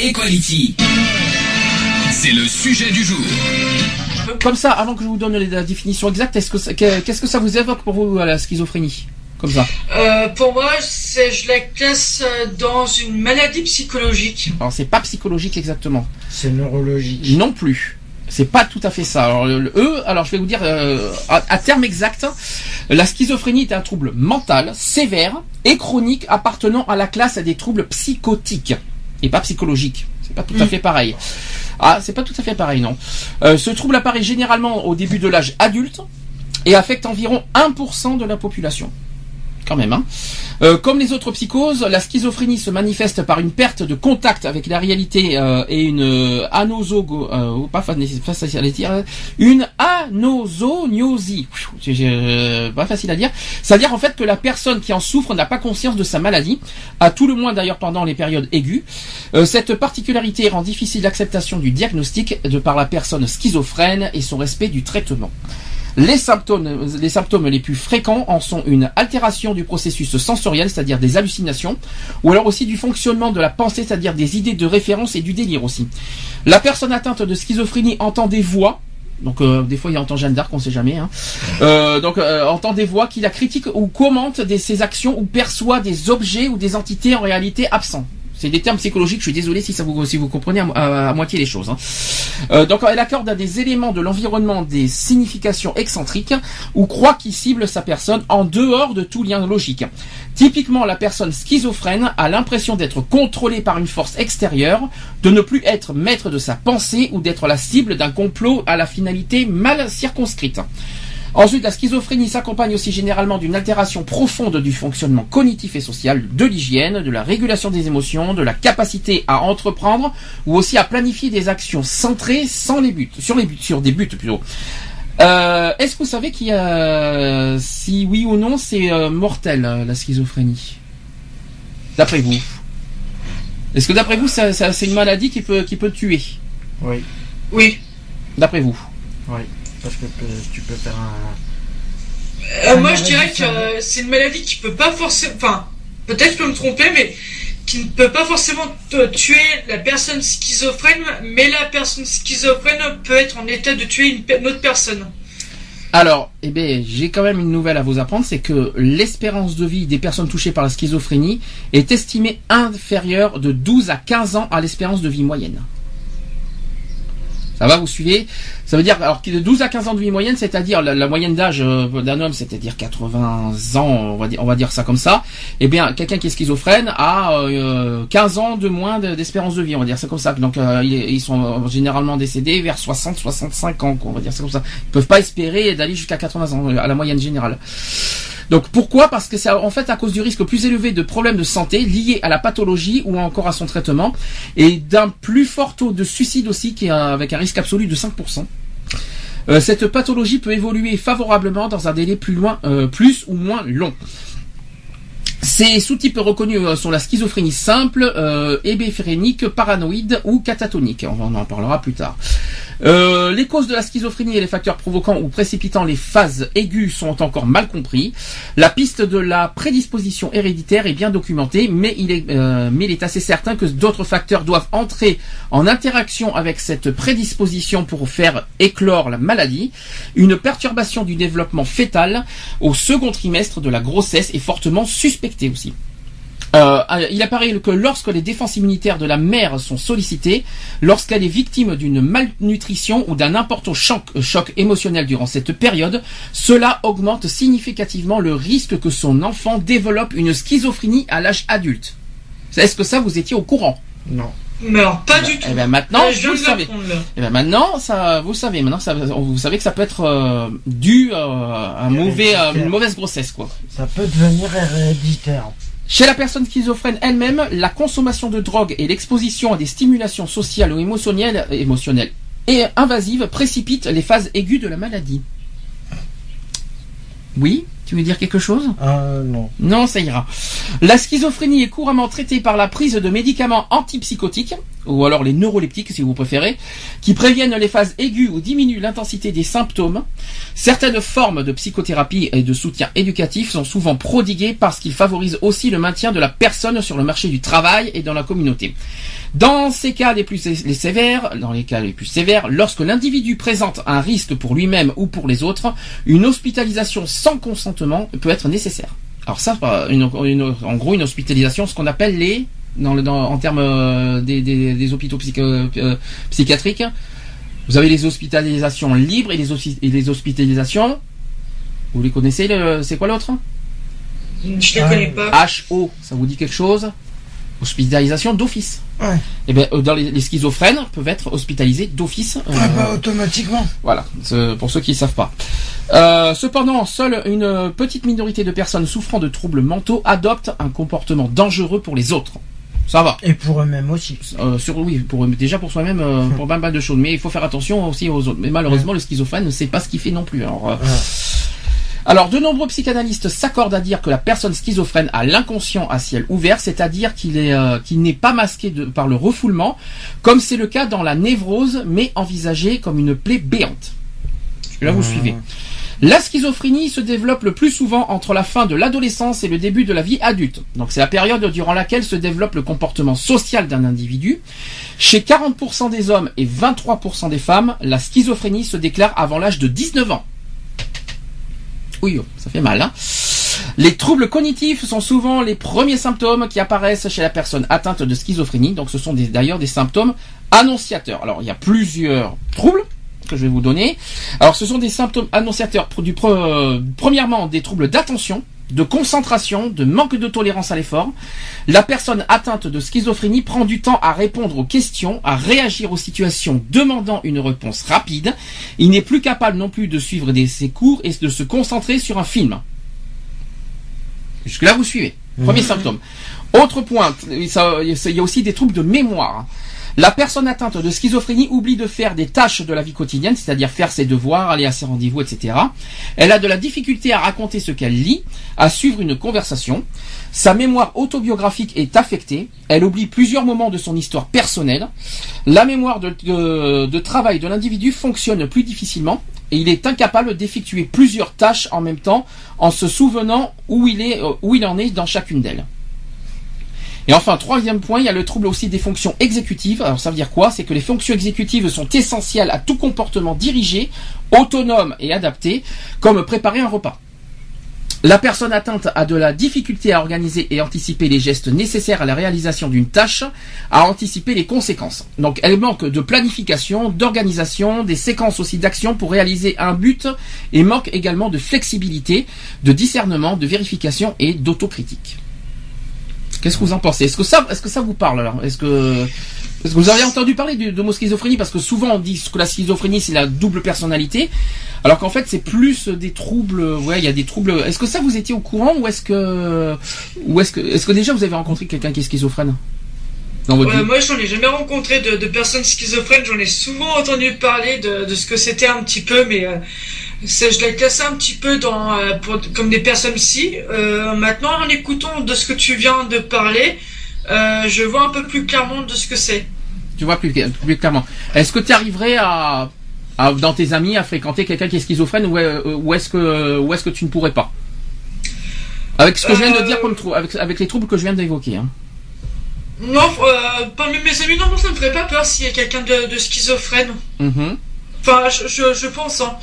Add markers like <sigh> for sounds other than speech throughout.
Equality. C'est le sujet du jour. Comme ça, avant que je vous donne la définition exacte, est-ce que qu'est-ce que ça vous évoque pour vous la schizophrénie Comme ça? Euh, pour moi, c'est, je la classe euh, dans une maladie psychologique. Alors c'est pas psychologique exactement. C'est neurologique. Non plus. C'est pas tout à fait ça. Alors, le, le- eux, alors je vais vous dire euh, à, à terme exact, la schizophrénie est un trouble mental sévère et chronique appartenant à la classe des troubles psychotiques et pas psychologiques. C'est pas tout à fait pareil. Ah, c'est pas tout à fait pareil, non. Euh, ce trouble apparaît généralement au début de l'âge adulte et affecte environ 1% de la population. Quand même, hein. Euh, comme les autres psychoses, la schizophrénie se manifeste par une perte de contact avec la réalité euh, et une euh, anosogo, euh, pas fa- pas facile à dire, une anosognosie. Pas facile à dire. C'est-à-dire en fait que la personne qui en souffre n'a pas conscience de sa maladie, à tout le moins d'ailleurs pendant les périodes aiguës. Cette particularité rend difficile l'acceptation du diagnostic par la personne schizophrène et son respect du traitement. Les symptômes, les plus fréquents en sont une altération du processus sensoriel, c'est-à-dire des hallucinations, ou alors aussi du fonctionnement de la pensée, c'est-à-dire des idées de référence et du délire aussi. La personne atteinte de schizophrénie entend des voix, donc euh, des fois il entend Jeanne d'Arc, on sait jamais. Hein. Euh, donc euh, entend des voix qui la critiquent ou commentent ses actions ou perçoit des objets ou des entités en réalité absents. C'est des termes psychologiques. Je suis désolé si ça vous si vous comprenez à, mo- à- à moitié les choses. hein. Euh, donc elle accorde à des éléments de l'environnement des significations excentriques ou croit qu'il cible sa personne en dehors de tout lien logique. Typiquement, la personne schizophrène a l'impression d'être contrôlée par une force extérieure, de ne plus être maître de sa pensée ou d'être la cible d'un complot à la finalité mal circonscrite. Ensuite, la schizophrénie s'accompagne aussi généralement d'une altération profonde du fonctionnement cognitif et social, de l'hygiène, de la régulation des émotions, de la capacité à entreprendre ou aussi à planifier des actions centrées sans les buts, sur les buts, sur des buts plutôt. Euh, Est-ce que vous savez qu'il y a, si oui ou non, c'est euh, mortel euh, la schizophrénie? D'après vous? Est-ce que d'après vous, c'est une maladie qui peut qui peut tuer? Oui, Oui. D'après vous? Oui. Parce que tu peux faire un. Euh, Un moi, je dirais que euh, c'est une maladie qui peut pas forcément. Enfin, peut-être je peux me tromper, mais qui ne peut pas forcément te- tuer la personne schizophrène, mais la personne schizophrène peut être en état de tuer une, une autre personne. Alors, eh bien, j'ai quand même une nouvelle à vous apprendre, c'est que l'espérance de vie des personnes touchées par la schizophrénie est estimée inférieure de 12 à 15 ans à l'espérance de vie moyenne. Ça va, vous suivez Ça veut dire, alors de 12 à 15 ans de vie moyenne, c'est-à-dire la, moyenne d'âge euh, d'un homme, c'est-à-dire 80 ans, on va dire, ça comme ça. Eh bien, quelqu'un qui est schizophrène a euh, 15 ans de moins de- d'espérance de vie, on va dire ça comme ça. Donc, euh, ils, sont euh, généralement décédés vers 60-65 ans, quoi, on va dire ça comme ça. Ils peuvent pas espérer d'aller jusqu'à 80 ans euh, à la moyenne générale. Donc pourquoi? Parce que c'est en fait à cause du risque plus élevé de problèmes de santé liés à la pathologie ou encore à son traitement et d'un plus fort taux de suicide aussi qui est avec un risque absolu de 5%. Euh, cette pathologie peut évoluer favorablement dans un délai plus euh, ou moins long. Ces sous-types reconnus euh, sont la schizophrénie simple, euh, paranoïde ou catatonique. On en parlera plus tard. Euh, les causes de la schizophrénie et les facteurs provoquant ou précipitant les phases aiguës sont encore mal compris. La piste de la prédisposition héréditaire est bien documentée, mais il est, euh, mais il est assez certain que d'autres facteurs doivent entrer en interaction avec cette prédisposition pour faire éclore la maladie. Une perturbation du développement fœtal au second trimestre de la grossesse est fortement suspectée aussi. Euh, il apparaît que lorsque les défenses immunitaires de la mère sont sollicitées, lorsqu'elle est victime d'une malnutrition ou d'un important choc, euh, choc émotionnel durant cette période, cela augmente significativement le risque que son enfant développe une schizophrénie à l'âge adulte. Est-ce que ça vous étiez au courant? Non. Mais alors, pas du tout. Eh ben maintenant, je vous le savez. là. Eh ben maintenant, ça, vous le savez. Maintenant, ça, vous savez que ça peut être euh, dû euh, à un mauvais, à une mauvaise grossesse, quoi. Ça peut devenir héréditaire. Chez la personne schizophrène elle-même, la consommation de drogue et l'exposition à des stimulations sociales ou émotionnelles, émotionnelles et invasives précipitent les phases aiguës de la maladie. Oui tu veux dire quelque chose? Ah non. Non, ça ira. La schizophrénie est couramment traitée par la prise de médicaments antipsychotiques, ou alors les neuroleptiques si vous préférez, qui préviennent les phases aiguës ou diminuent l'intensité des symptômes. Certaines formes de psychothérapie et de soutien éducatif sont souvent prodiguées parce qu'ils favorisent aussi le maintien de la personne sur le marché du travail et dans la communauté. Dans ces cas les plus sévères, dans les cas les plus sévères, lorsque l'individu présente un risque pour lui-même ou pour les autres, une hospitalisation sans consentement peut être nécessaire. Alors ça, euh, en gros, une hospitalisation, ce qu'on appelle les, dans le, dans, en termes euh, des, des, des, hôpitaux psych, euh, psychiatriques, vous avez les hospitalisations libres et les, et les hospitalisations. Vous les connaissez C'est quoi l'autre? Je les connais pas. HO, ça vous dit quelque chose? Hospitalisation d'office. Ouais. Et eh bien, euh, dans les, les, schizophrènes peuvent être hospitalisés d'office. Euh, ah bah, automatiquement. Voilà, pour ceux qui ne savent pas. Euh, cependant, seule une petite minorité de personnes souffrant de troubles mentaux adoptent un comportement dangereux pour les autres. Ça va. Et pour eux-mêmes aussi. Euh, sur, oui, pour, déjà pour soi-même, euh, pour pas mal de choses. Mais il faut faire attention aussi aux autres. Mais malheureusement, le schizophrène ne sait pas ce qu'il fait non plus. Alors, euh, alors, de nombreux psychanalystes s'accordent à dire que la personne schizophrène a l'inconscient à ciel ouvert, c'est-à-dire qu'il est qu'il n'est pas masqué de, par le refoulement, comme c'est le cas dans la névrose, mais envisagé comme une plaie béante. Là, vous mmh. suivez. La schizophrénie se développe le plus souvent entre la fin de l'adolescence et le début de la vie adulte. Donc c'est la période durant laquelle se développe le comportement social d'un individu. Chez 40% des hommes et 23% des femmes, la schizophrénie se déclare avant l'âge de 19 ans. Oui, ça fait mal. Hein les troubles cognitifs sont souvent les premiers symptômes qui apparaissent chez la personne atteinte de schizophrénie. Donc ce sont d'ailleurs des symptômes annonciateurs. Alors il y a plusieurs troubles que je vais vous donner. Alors ce sont des symptômes annonciateurs du euh, premièrement des troubles d'attention, de concentration, de manque de tolérance à l'effort. La personne atteinte de schizophrénie prend du temps à répondre aux questions, à réagir aux situations demandant une réponse rapide. Il n'est plus capable non plus de suivre des, ses cours et de se concentrer sur un film. Jusque-là, vous suivez. Premier mmh. symptôme. Autre point, il y a aussi des troubles de mémoire. La personne atteinte de schizophrénie oublie de faire des tâches de la vie quotidienne, c'est-à-dire faire ses devoirs, aller à ses rendez-vous, etc. Elle a de la difficulté à raconter ce qu'elle lit, à suivre une conversation. Sa mémoire autobiographique est affectée. Elle oublie plusieurs moments de son histoire personnelle. La mémoire de, travail de l'individu fonctionne plus difficilement et il est incapable d'effectuer plusieurs tâches en même temps en se souvenant où il, est, euh, où il en est dans chacune d'elles. Et enfin, troisième point, il y a le trouble aussi des fonctions exécutives. Alors ça veut dire quoi? C'est que les fonctions exécutives sont essentielles à tout comportement dirigé, autonome et adapté, comme préparer un repas. La personne atteinte a de la difficulté à organiser et anticiper les gestes nécessaires à la réalisation d'une tâche, à anticiper les conséquences. Donc elle manque de planification, d'organisation, des séquences aussi d'action pour réaliser un but et manque également de flexibilité, de discernement, de vérification et d'autocritique. Qu'est-ce que vous en pensez? Est-ce que ça, est-ce que ça vous parle alors? Est-ce que, est-ce que vous avez entendu parler de, de schizophrénie? Parce que souvent on dit que la schizophrénie c'est la double personnalité, alors qu'en fait c'est plus des troubles. Ouais, il y a des troubles. Est-ce que ça vous étiez au courant ou est-ce que, ou est-ce que, est-ce que déjà vous avez rencontré quelqu'un qui est schizophrène? Dans votre Moi, j'en ai jamais rencontré de, de personnes schizophrènes. J'en ai souvent entendu parler de, de ce que c'était un petit peu, mais euh, je l'ai classé un petit peu dans, euh, comme des personnes si. Euh, maintenant, en écoutant de ce que tu viens de parler, euh, je vois un peu plus clairement de ce que c'est. Tu vois plus, plus clairement. Est-ce que tu arriverais à, dans tes amis, à fréquenter quelqu'un qui est schizophrène ou, ou est-ce que, ou est-ce que tu ne pourrais pas? Avec ce que je viens de dire, comme avec, avec les troubles que je viens d'évoquer. Hein. Non, parmi mes amis, non, ça ne me ferait pas peur s'il y a quelqu'un de, schizophrène. Mm-hmm. Enfin, je, pense. Hein.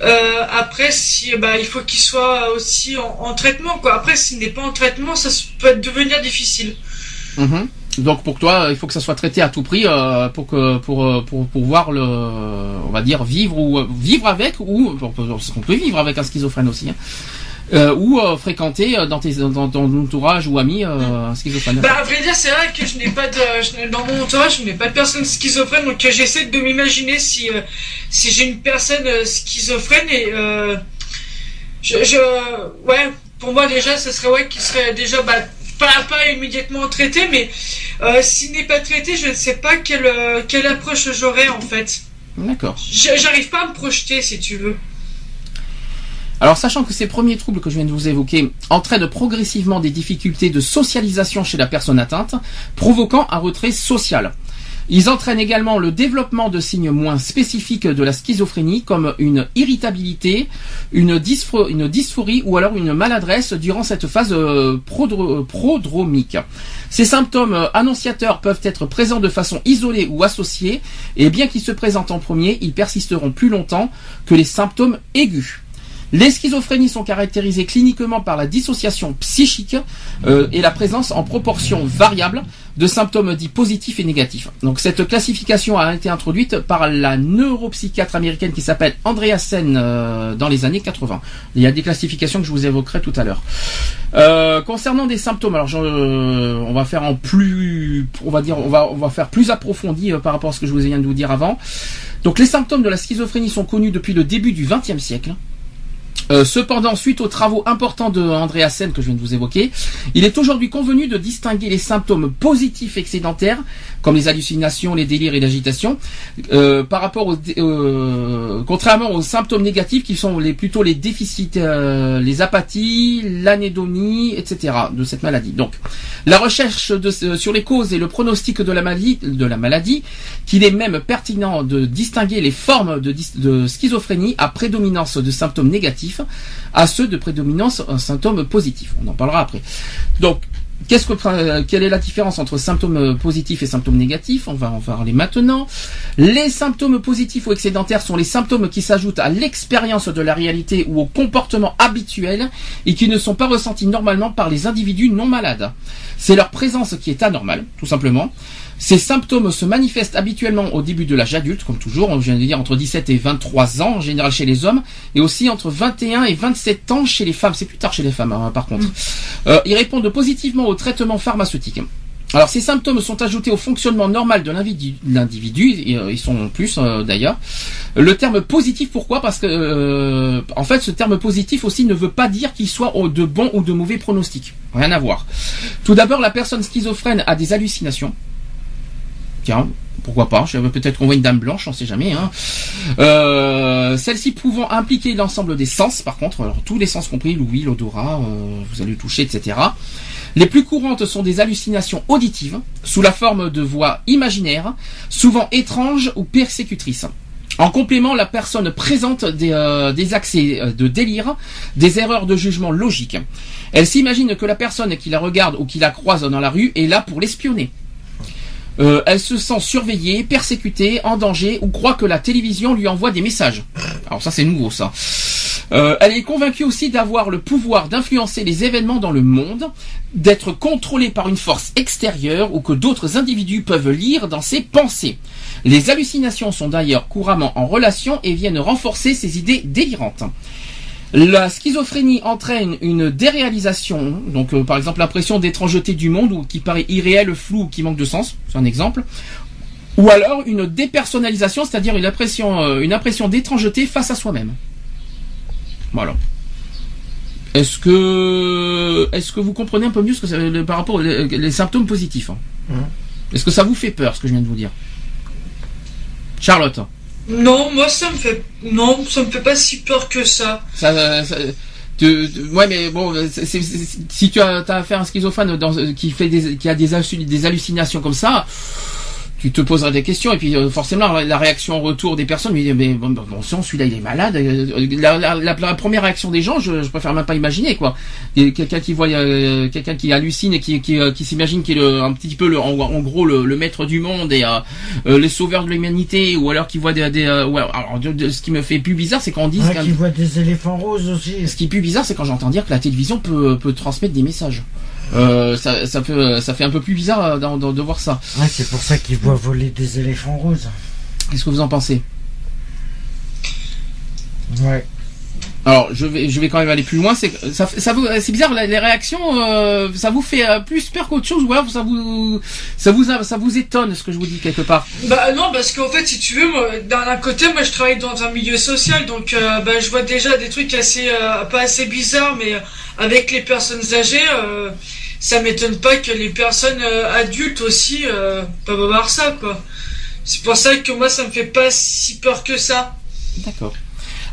Euh, après, si, bah, il faut qu'il soit aussi en, traitement. Quoi. Après, s'il n'est pas en traitement, ça peut devenir difficile. Mhm. Donc pour toi, il faut que ça soit traité à tout prix euh, pour que euh, pour pouvoir le, on va dire vivre ou vivre avec ou on peut vivre avec un schizophrène aussi. Hein. Euh, ou euh, fréquenter euh, dans, tes, dans, ton entourage ou amis un schizophrène Bah, à vrai dire, c'est vrai que je n'ai pas de, dans mon entourage, je n'ai pas de personne schizophrène, donc j'essaie de m'imaginer si, si j'ai une personne schizophrène et je, je, ouais, pour moi déjà, ce serait ouais, qui serait déjà, bah, pas, pas immédiatement traité, mais euh, s'il n'est pas traité, je ne sais pas quelle, euh, quelle approche j'aurais en fait. D'accord. J'arrive pas à me projeter si tu veux. Alors, sachant que ces premiers troubles que je viens de vous évoquer entraînent progressivement des difficultés de socialisation chez la personne atteinte, provoquant un retrait social. Ils entraînent également le développement de signes moins spécifiques de la schizophrénie, comme une irritabilité, une, dyspho- une dysphorie ou alors une maladresse durant cette phase euh, prodro- prodromique. Ces symptômes euh, annonciateurs peuvent être présents de façon isolée ou associée, et bien qu'ils se présentent en premier, ils persisteront plus longtemps que les symptômes aigus. Les schizophrénies sont caractérisées cliniquement par la dissociation psychique euh, et la présence en proportion variable de symptômes dits positifs et négatifs. Donc cette classification a été introduite par la neuropsychiatre américaine qui s'appelle Andrea Sen euh, dans les années 80. Il y a des classifications que je vous évoquerai tout à l'heure. Euh, concernant des symptômes, alors euh, on va faire en plus, on va dire, on va faire plus approfondi par rapport à ce que je vous viens de vous dire avant. Donc les symptômes de la schizophrénie sont connus depuis le début du XXe siècle. Euh, cependant, suite aux travaux importants de Andrea Sen que je viens de vous évoquer, il est aujourd'hui convenu de distinguer les symptômes positifs excédentaires, comme les hallucinations, les délires et l'agitation, euh, par rapport aux, euh, contrairement aux symptômes négatifs qui sont plutôt les déficits, les apathies, l'anédonie, etc. de cette maladie. Donc, la recherche sur les causes et le pronostic de la maladie, qu'il est même pertinent de distinguer les formes de schizophrénie à prédominance de symptômes négatifs à ceux de prédominance symptômes positifs. On en parlera après. Donc, euh, quelle est la différence entre symptômes euh, positifs et symptômes négatifs? On va en parler maintenant. Les symptômes positifs ou excédentaires sont les symptômes qui s'ajoutent à l'expérience de la réalité ou au comportement habituel et qui ne sont pas ressentis normalement par les individus non malades. C'est leur présence qui est anormale, tout simplement. Ces symptômes se manifestent habituellement au début de l'âge adulte, comme toujours, on vient de dire entre 17 et 23 ans en général chez les hommes, et aussi entre 21 et 27 ans chez les femmes. C'est plus tard chez les femmes, hein, par contre. Euh, ils répondent positivement au traitement pharmaceutique. Alors ces symptômes sont ajoutés au fonctionnement normal de l'individu, euh, ils sont plus euh, d'ailleurs. Le terme positif, pourquoi? Parce que euh, en fait, ce terme positif aussi ne veut pas dire qu'il soit de bons ou de mauvais pronostics. Rien à voir. Tout d'abord, la personne schizophrène a des hallucinations. Tiens, pourquoi pas Peut-être qu'on voit une dame blanche, on sait jamais. Hein. Euh, Celle-ci pouvant impliquer l'ensemble des sens, par contre, tous les sens compris, l'ouïe, l'odorat, euh, vous allez le toucher, etc. Les plus courantes sont des hallucinations auditives, sous la forme de voix imaginaires, souvent étranges ou persécutrices. En complément, la personne présente des, euh, des accès de délire, des erreurs de jugement logique. Elle s'imagine que la personne qui la regarde ou qui la croise dans la rue est là pour l'espionner. Euh, elle se sent surveillée, persécutée, en danger ou croit que la télévision lui envoie des messages. Alors ça c'est nouveau ça. Euh, elle est convaincue aussi d'avoir le pouvoir d'influencer les événements dans le monde, d'être contrôlée par une force extérieure ou que d'autres individus peuvent lire dans ses pensées. Les hallucinations sont d'ailleurs couramment en relation et viennent renforcer ces idées délirantes. La schizophrénie entraîne une déréalisation, donc euh, par exemple l'impression d'étrangeté du monde ou qui paraît irréel, flou ou qui manque de sens, c'est un exemple. Ou alors une dépersonnalisation, c'est-à-dire une impression, euh, une impression d'étrangeté face à soi-même. Voilà. Est-ce que, est-ce que vous comprenez un peu mieux ce que ça, le- par rapport aux les, les symptômes positifs hein? Mhm. Est-ce que ça vous fait peur ce que je viens de vous dire? Charlotte, Non, moi ça me fait. Non, ça me fait pas si peur que ça. ça, ça- tu- tu- ouais, mais bon, c'est- si tu as, as affaire à un schizophrène dans, qui fait des, qui a des hallucinations comme ça, tu te poseras des questions et puis euh, forcément la, la réaction en retour des personnes, mais, mais bon, bon, bon sang, celui-là il est malade. euh, La, la- première réaction des gens, je, je préfère même pas imaginer quoi. Quelqu'un qui voit, euh, quelqu'un qui hallucine et qui, qui, euh, qui s'imagine qu'il est le- un petit peu le, en, en gros le, le maître du monde et euh, euh, les sauveurs de l'humanité, ou alors qui voit des, des euh, ouais, alors de- de- ce qui me fait plus bizarre, c'est quand on dit Ouais, qui voit des éléphants roses aussi. ce qui est plus bizarre, c'est quand j'entends dire que la télévision peut, peut transmettre des messages. Euh, ça, ça, fait, ça fait un peu plus bizarre euh, de voir ça. Ouais, c'est pour ça qu'ils voient voler des éléphants roses. Qu'est-ce que vous en pensez? Ouais. Alors, je vais, je vais quand même aller plus loin. C'est, ça, fait- ça vous, c'est bizarre. la- Les réactions, euh, ça vous fait euh, plus peur qu'autre chose, ou alors ça vous, ça vous, ça vous étonne ce que je vous dis quelque part? Bah non, parce qu'en fait, si tu veux, moi, d'un côté, moi je travaille dans un milieu social, donc euh, bah, je vois déjà des trucs assez, euh, pas assez bizarres, mais euh, avec les personnes âgées, euh, ça m'étonne pas que les personnes euh, adultes aussi euh, peuvent avoir ça, quoi. C'est pour ça que moi, ça me fait pas si peur que ça. D'accord.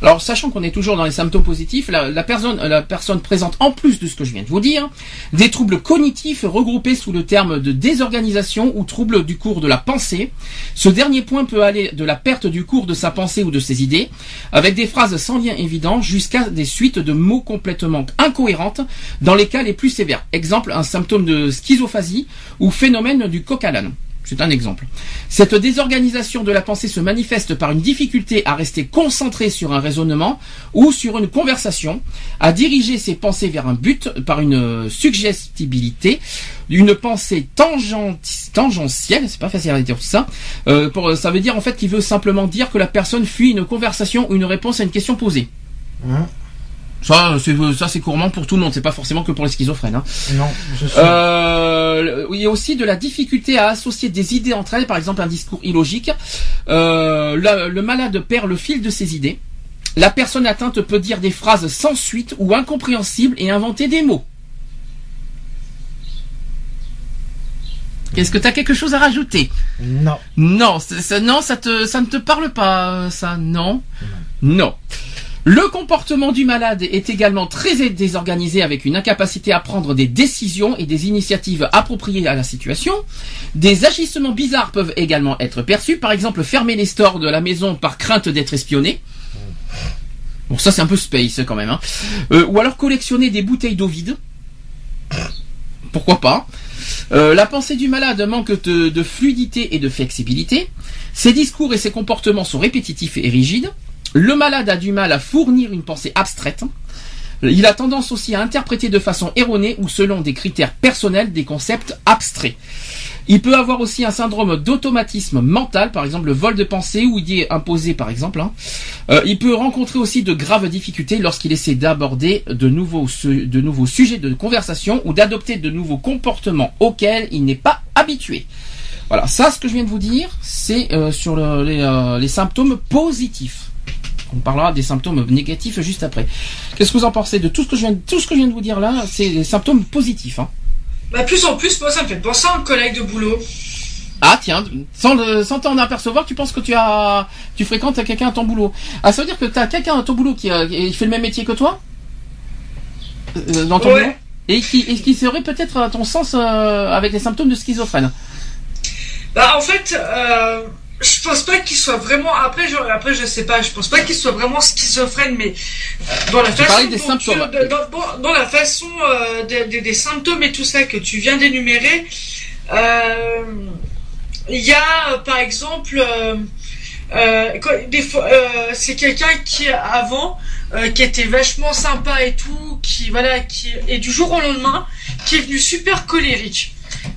Alors, sachant qu'on est toujours dans les symptômes positifs, la, personne présente en plus de ce que je viens de vous dire, des troubles cognitifs regroupés sous le terme de désorganisation ou troubles du cours de la pensée. Ce dernier point peut aller de la perte du cours de sa pensée ou de ses idées, avec des phrases sans lien évident, jusqu'à des suites de mots complètement incohérentes dans les cas les plus sévères. Exemple, un symptôme de schizophasie ou phénomène du coq à l'âne. C'est un exemple. Cette désorganisation de la pensée se manifeste par une difficulté à rester concentré sur un raisonnement ou sur une conversation, à diriger ses pensées vers un but par une suggestibilité, une pensée tangent- tangentielle, c'est pas facile à dire tout ça. Euh, ça veut dire en fait qu'il veut simplement dire que la personne fuit une conversation ou une réponse à une question posée. Hein? Ça, c'est ça c'est couramment pour tout le monde, c'est pas forcément que pour les schizophrènes. hein. Non, je suis. Euh, il y a aussi de la difficulté à associer des idées entre elles, par exemple un discours illogique. Euh, le, le malade perd le fil de ses idées. La personne atteinte peut dire des phrases sans suite ou incompréhensibles et inventer des mots. Est-ce que tu as quelque chose à rajouter? Non. Non, c'est- non, ça te, ça ne te parle pas, euh, ça, non, non. Le comportement du malade est également très désorganisé avec une incapacité à prendre des décisions et des initiatives appropriées à la situation. Des agissements bizarres peuvent également être perçus, par exemple fermer les stores de la maison par crainte d'être espionné. Bon, ça c'est un peu space quand même. Hein. Euh, ou alors collectionner des bouteilles d'eau vide. Pourquoi pas Euh, La pensée du malade manque de, de fluidité et de flexibilité. Ses discours et ses comportements sont répétitifs et rigides. Le malade a du mal à fournir une pensée abstraite. Il a tendance aussi à interpréter de façon erronée ou selon des critères personnels des concepts abstraits. Il peut avoir aussi un syndrome d'automatisme mental, par exemple le vol de pensée ou idée imposée par exemple. hein. Euh, il peut rencontrer aussi de graves difficultés lorsqu'il essaie d'aborder de nouveaux, sujets de conversation ou d'adopter de nouveaux comportements auxquels il n'est pas habitué. Voilà, ça ce que je viens de vous dire, c'est euh, sur euh, les symptômes positifs. On parlera des symptômes négatifs juste après. Qu'est-ce que vous en pensez de tout ce que je viens de, tout ce que je viens de vous dire là? C'est les symptômes positifs. Hein. Bah, plus en plus, moi, ça me fait penser à un collègue de boulot. Ah tiens, sans, le- sans t'en apercevoir, tu penses que tu as, tu fréquentes quelqu'un à ton boulot. Ah ça veut dire que tu as quelqu'un à ton boulot qui, qui fait le même métier que toi? Euh, dans ton Ouais. boulot? Et qui, et qui serait peut-être à ton sens euh, avec les symptômes de schizophrène? Bah, en fait, euh, je pense pas qu'il soit vraiment. Après, je, après, je sais pas. Je pense pas qu'il soit vraiment schizophrène, mais euh, dans la façon parlais des dont symptômes. tu- dans, dans- dans la façon euh, des, des- des symptômes et tout ça que tu viens d'énumérer, euh, il y a, par exemple, euh, quoi, des fois, c'est quelqu'un qui avant, qui était vachement sympa et tout, qui voilà, qui et du jour au lendemain, qui est venu super colérique,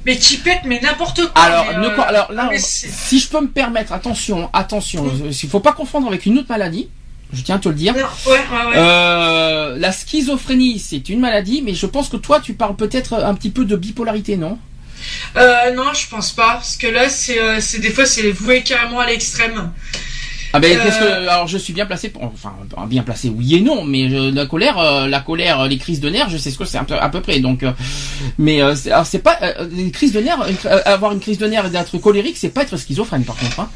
mais qui pète mais n'importe quoi. Alors, mais, euh, alors là, c'est- si je peux me permettre, attention, attention, Mm. il faut pas confondre avec une autre maladie. Je tiens à te le dire. Non, ouais, ouais, ouais. Euh, la schizophrénie, c'est une maladie, mais je pense que toi, tu parles peut-être un petit peu de bipolarité, non? Euh, non, je pense pas, parce que là, c'est des fois, c'est voué carrément à l'extrême. Ah ben, Euh, qu'est-ce que alors je suis bien placé pour enfin bien placé oui et non mais euh, la colère euh, la colère les crises de nerfs je sais ce que c'est à peu près donc euh, mais euh, alors c'est pas les crises de nerfs avoir une crise de nerfs et d'être colérique c'est pas être schizophrène par contre hein.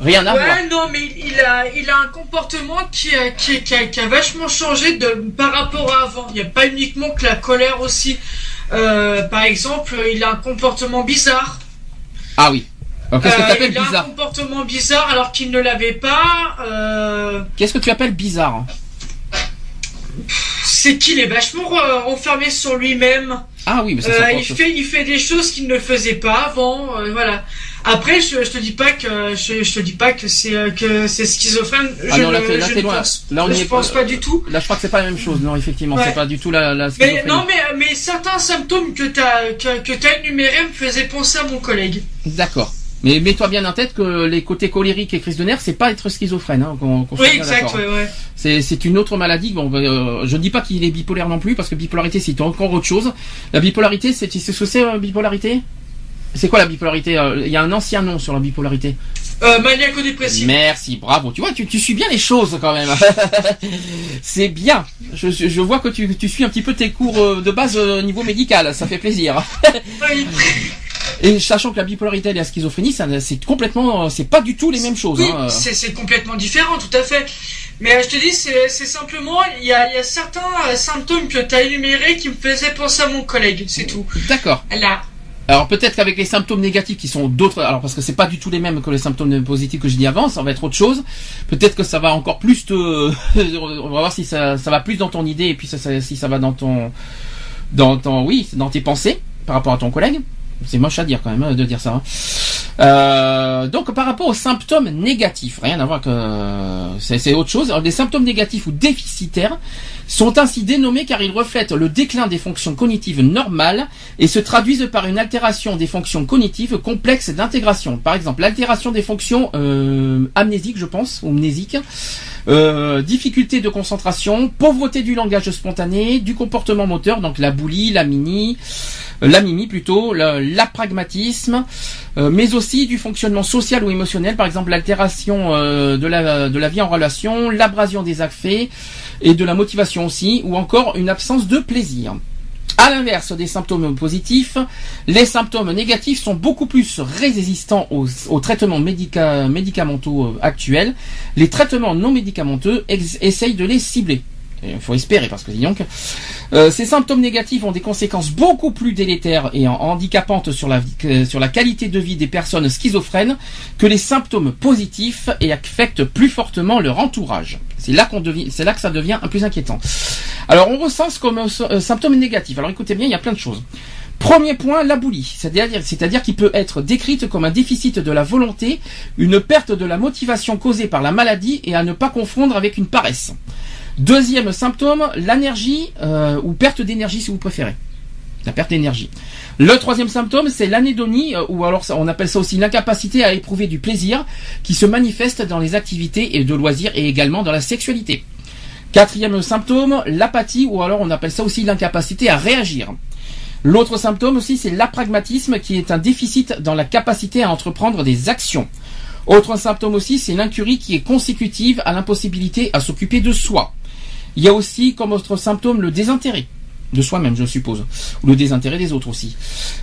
rien à voir non, mais il il a, il a un comportement qui a, qui, qui a, qui a vachement changé de, par rapport à avant. Il n'y a pas uniquement que la colère aussi. Par exemple, il a un comportement bizarre. ah oui alors qu'est-ce que Euh, tu appelles il a un bizarre comportement bizarre alors qu'il ne l'avait pas. Euh, qu'est-ce que tu appelles bizarre c'est qu'il est vachement euh, renfermé sur lui-même. ah oui mais ça, Euh, c'est il autre chose. fait, il fait des choses qu'il ne faisait pas avant, euh, voilà. Après, je, je te dis pas que, je, je te dis pas que c'est, euh, que c'est schizophrène. Ah je non, là, ne- t'es- là, je t'es ne loin. pense, Là, on y je est pense pas- pas du tout. là je crois que c'est pas la même chose non effectivement Ouais. c'est pas du tout la, la Mais schizophrénie non, mais, mais certains symptômes que t'as, que, que t'as énumérés me faisaient penser à mon collègue. d'accord mais mets-toi bien en tête que les côtés colériques et crises de nerfs c'est pas être schizophrène hein, qu'on, qu'on soit Oui, exact, d'accord. ouais, ouais. C'est, c'est une autre maladie. Bon, euh, je dis pas qu'il est bipolaire non plus, parce que bipolarité c'est encore autre chose. La bipolarité, c'est, c'est ce que c'est euh, bipolarité? C'est quoi la bipolarité Euh, Il y a un ancien nom sur la bipolarité. Euh, maniaco-dépressif. Merci, bravo. Tu vois, tu, tu suis bien les choses quand même. <laughs> c'est bien. Je, je vois que tu, tu suis un petit peu tes cours euh, de base au niveau médical. Ça fait plaisir. <laughs> Et sachant que la bipolarité et la schizophrénie, c'est complètement, c'est pas du tout les mêmes choses. Oui, hein. c'est complètement différent, tout à fait. Mais euh, je te dis, c'est simplement, il y a, il y a certains euh, symptômes que tu as énumérés qui me faisaient penser à mon collègue, c'est tout. D'accord. Là. Alors peut-être qu'avec les symptômes négatifs qui sont d'autres, alors parce que c'est pas du tout les mêmes que les symptômes positifs que je dis avant, ça va être autre chose. Peut-être que ça va encore plus te, <laughs> on va voir si ça, ça va plus dans ton idée et puis ça, ça- si ça va dans ton, dans ton, oui, dans tes pensées par rapport à ton collègue. C'est moche à dire quand même hein, de dire ça. hein. Euh, donc par rapport aux symptômes négatifs, rien à voir que c'est c'est autre chose. Alors, les symptômes négatifs ou déficitaires sont ainsi dénommés car ils reflètent le déclin des fonctions cognitives normales et se traduisent par une altération des fonctions cognitives complexes d'intégration. Par exemple, l'altération des fonctions euh, amnésiques, je pense, ou mnésiques, euh, difficulté de concentration, pauvreté du langage spontané, du comportement moteur, donc la boulie, la mini, euh, la mimie plutôt, la- l'apragmatisme, euh, mais aussi du fonctionnement social ou émotionnel, par exemple l'altération euh, de, la, la vie en relation, l'abrasion des affects et de la motivation aussi, ou encore une absence de plaisir. À l'inverse des symptômes positifs, les symptômes négatifs sont beaucoup plus résistants aux, traitements médica- médicamenteux euh, actuels. Les traitements non médicamenteux essayent de les cibler. Il faut espérer parce que dis donc. Euh, ces symptômes négatifs ont des conséquences beaucoup plus délétères et handicapantes sur la, sur la qualité de vie des personnes schizophrènes que les symptômes positifs et affectent plus fortement leur entourage. C'est là qu'on devient, c'est là que ça devient un plus inquiétant. Alors on recense comme euh, symptômes négatifs. Alors écoutez bien, il y a plein de choses. Premier point, la boulie, c'est-à-dire, c'est-à-dire qu'il peut être décrite comme un déficit de la volonté, une perte de la motivation causée par la maladie et à ne pas confondre avec une paresse. Deuxième symptôme, l'énergie euh, ou perte d'énergie si vous préférez. La perte d'énergie. Le troisième symptôme, c'est l'anédonie, euh, ou alors on appelle ça aussi l'incapacité à éprouver du plaisir, qui se manifeste dans les activités et de loisirs et également dans la sexualité. Quatrième symptôme, l'apathie, ou alors on appelle ça aussi l'incapacité à réagir. L'autre symptôme aussi, c'est l'apragmatisme, qui est un déficit dans la capacité à entreprendre des actions. Autre symptôme aussi, c'est l'incurie qui est consécutive à l'impossibilité à s'occuper de soi. Il y a aussi comme autre symptôme le désintérêt de soi-même, je suppose, ou le désintérêt des autres aussi.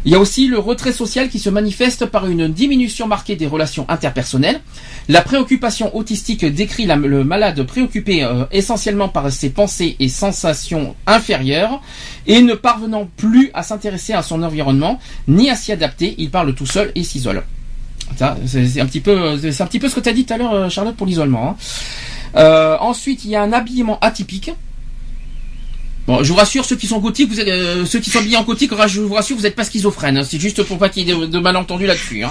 Il y a aussi le retrait social qui se manifeste par une diminution marquée des relations interpersonnelles. La préoccupation autistique décrit le malade préoccupé euh, essentiellement par ses pensées et sensations inférieures et ne parvenant plus à s'intéresser à son environnement ni à s'y adapter. Il parle tout seul et s'isole. C'est un petit peu, un petit peu ce que tu as dit tout à l'heure, euh, Charlotte, pour l'isolement. hein. Euh, ensuite, il y a un habillement atypique. Bon, je vous rassure, ceux qui sont gothiques, vous êtes, euh, ceux qui sont habillés en gothique, je vous rassure, vous n'êtes pas schizophrène. hein. C'est juste pour pas qu'il y ait de, de malentendus là-dessus. hein.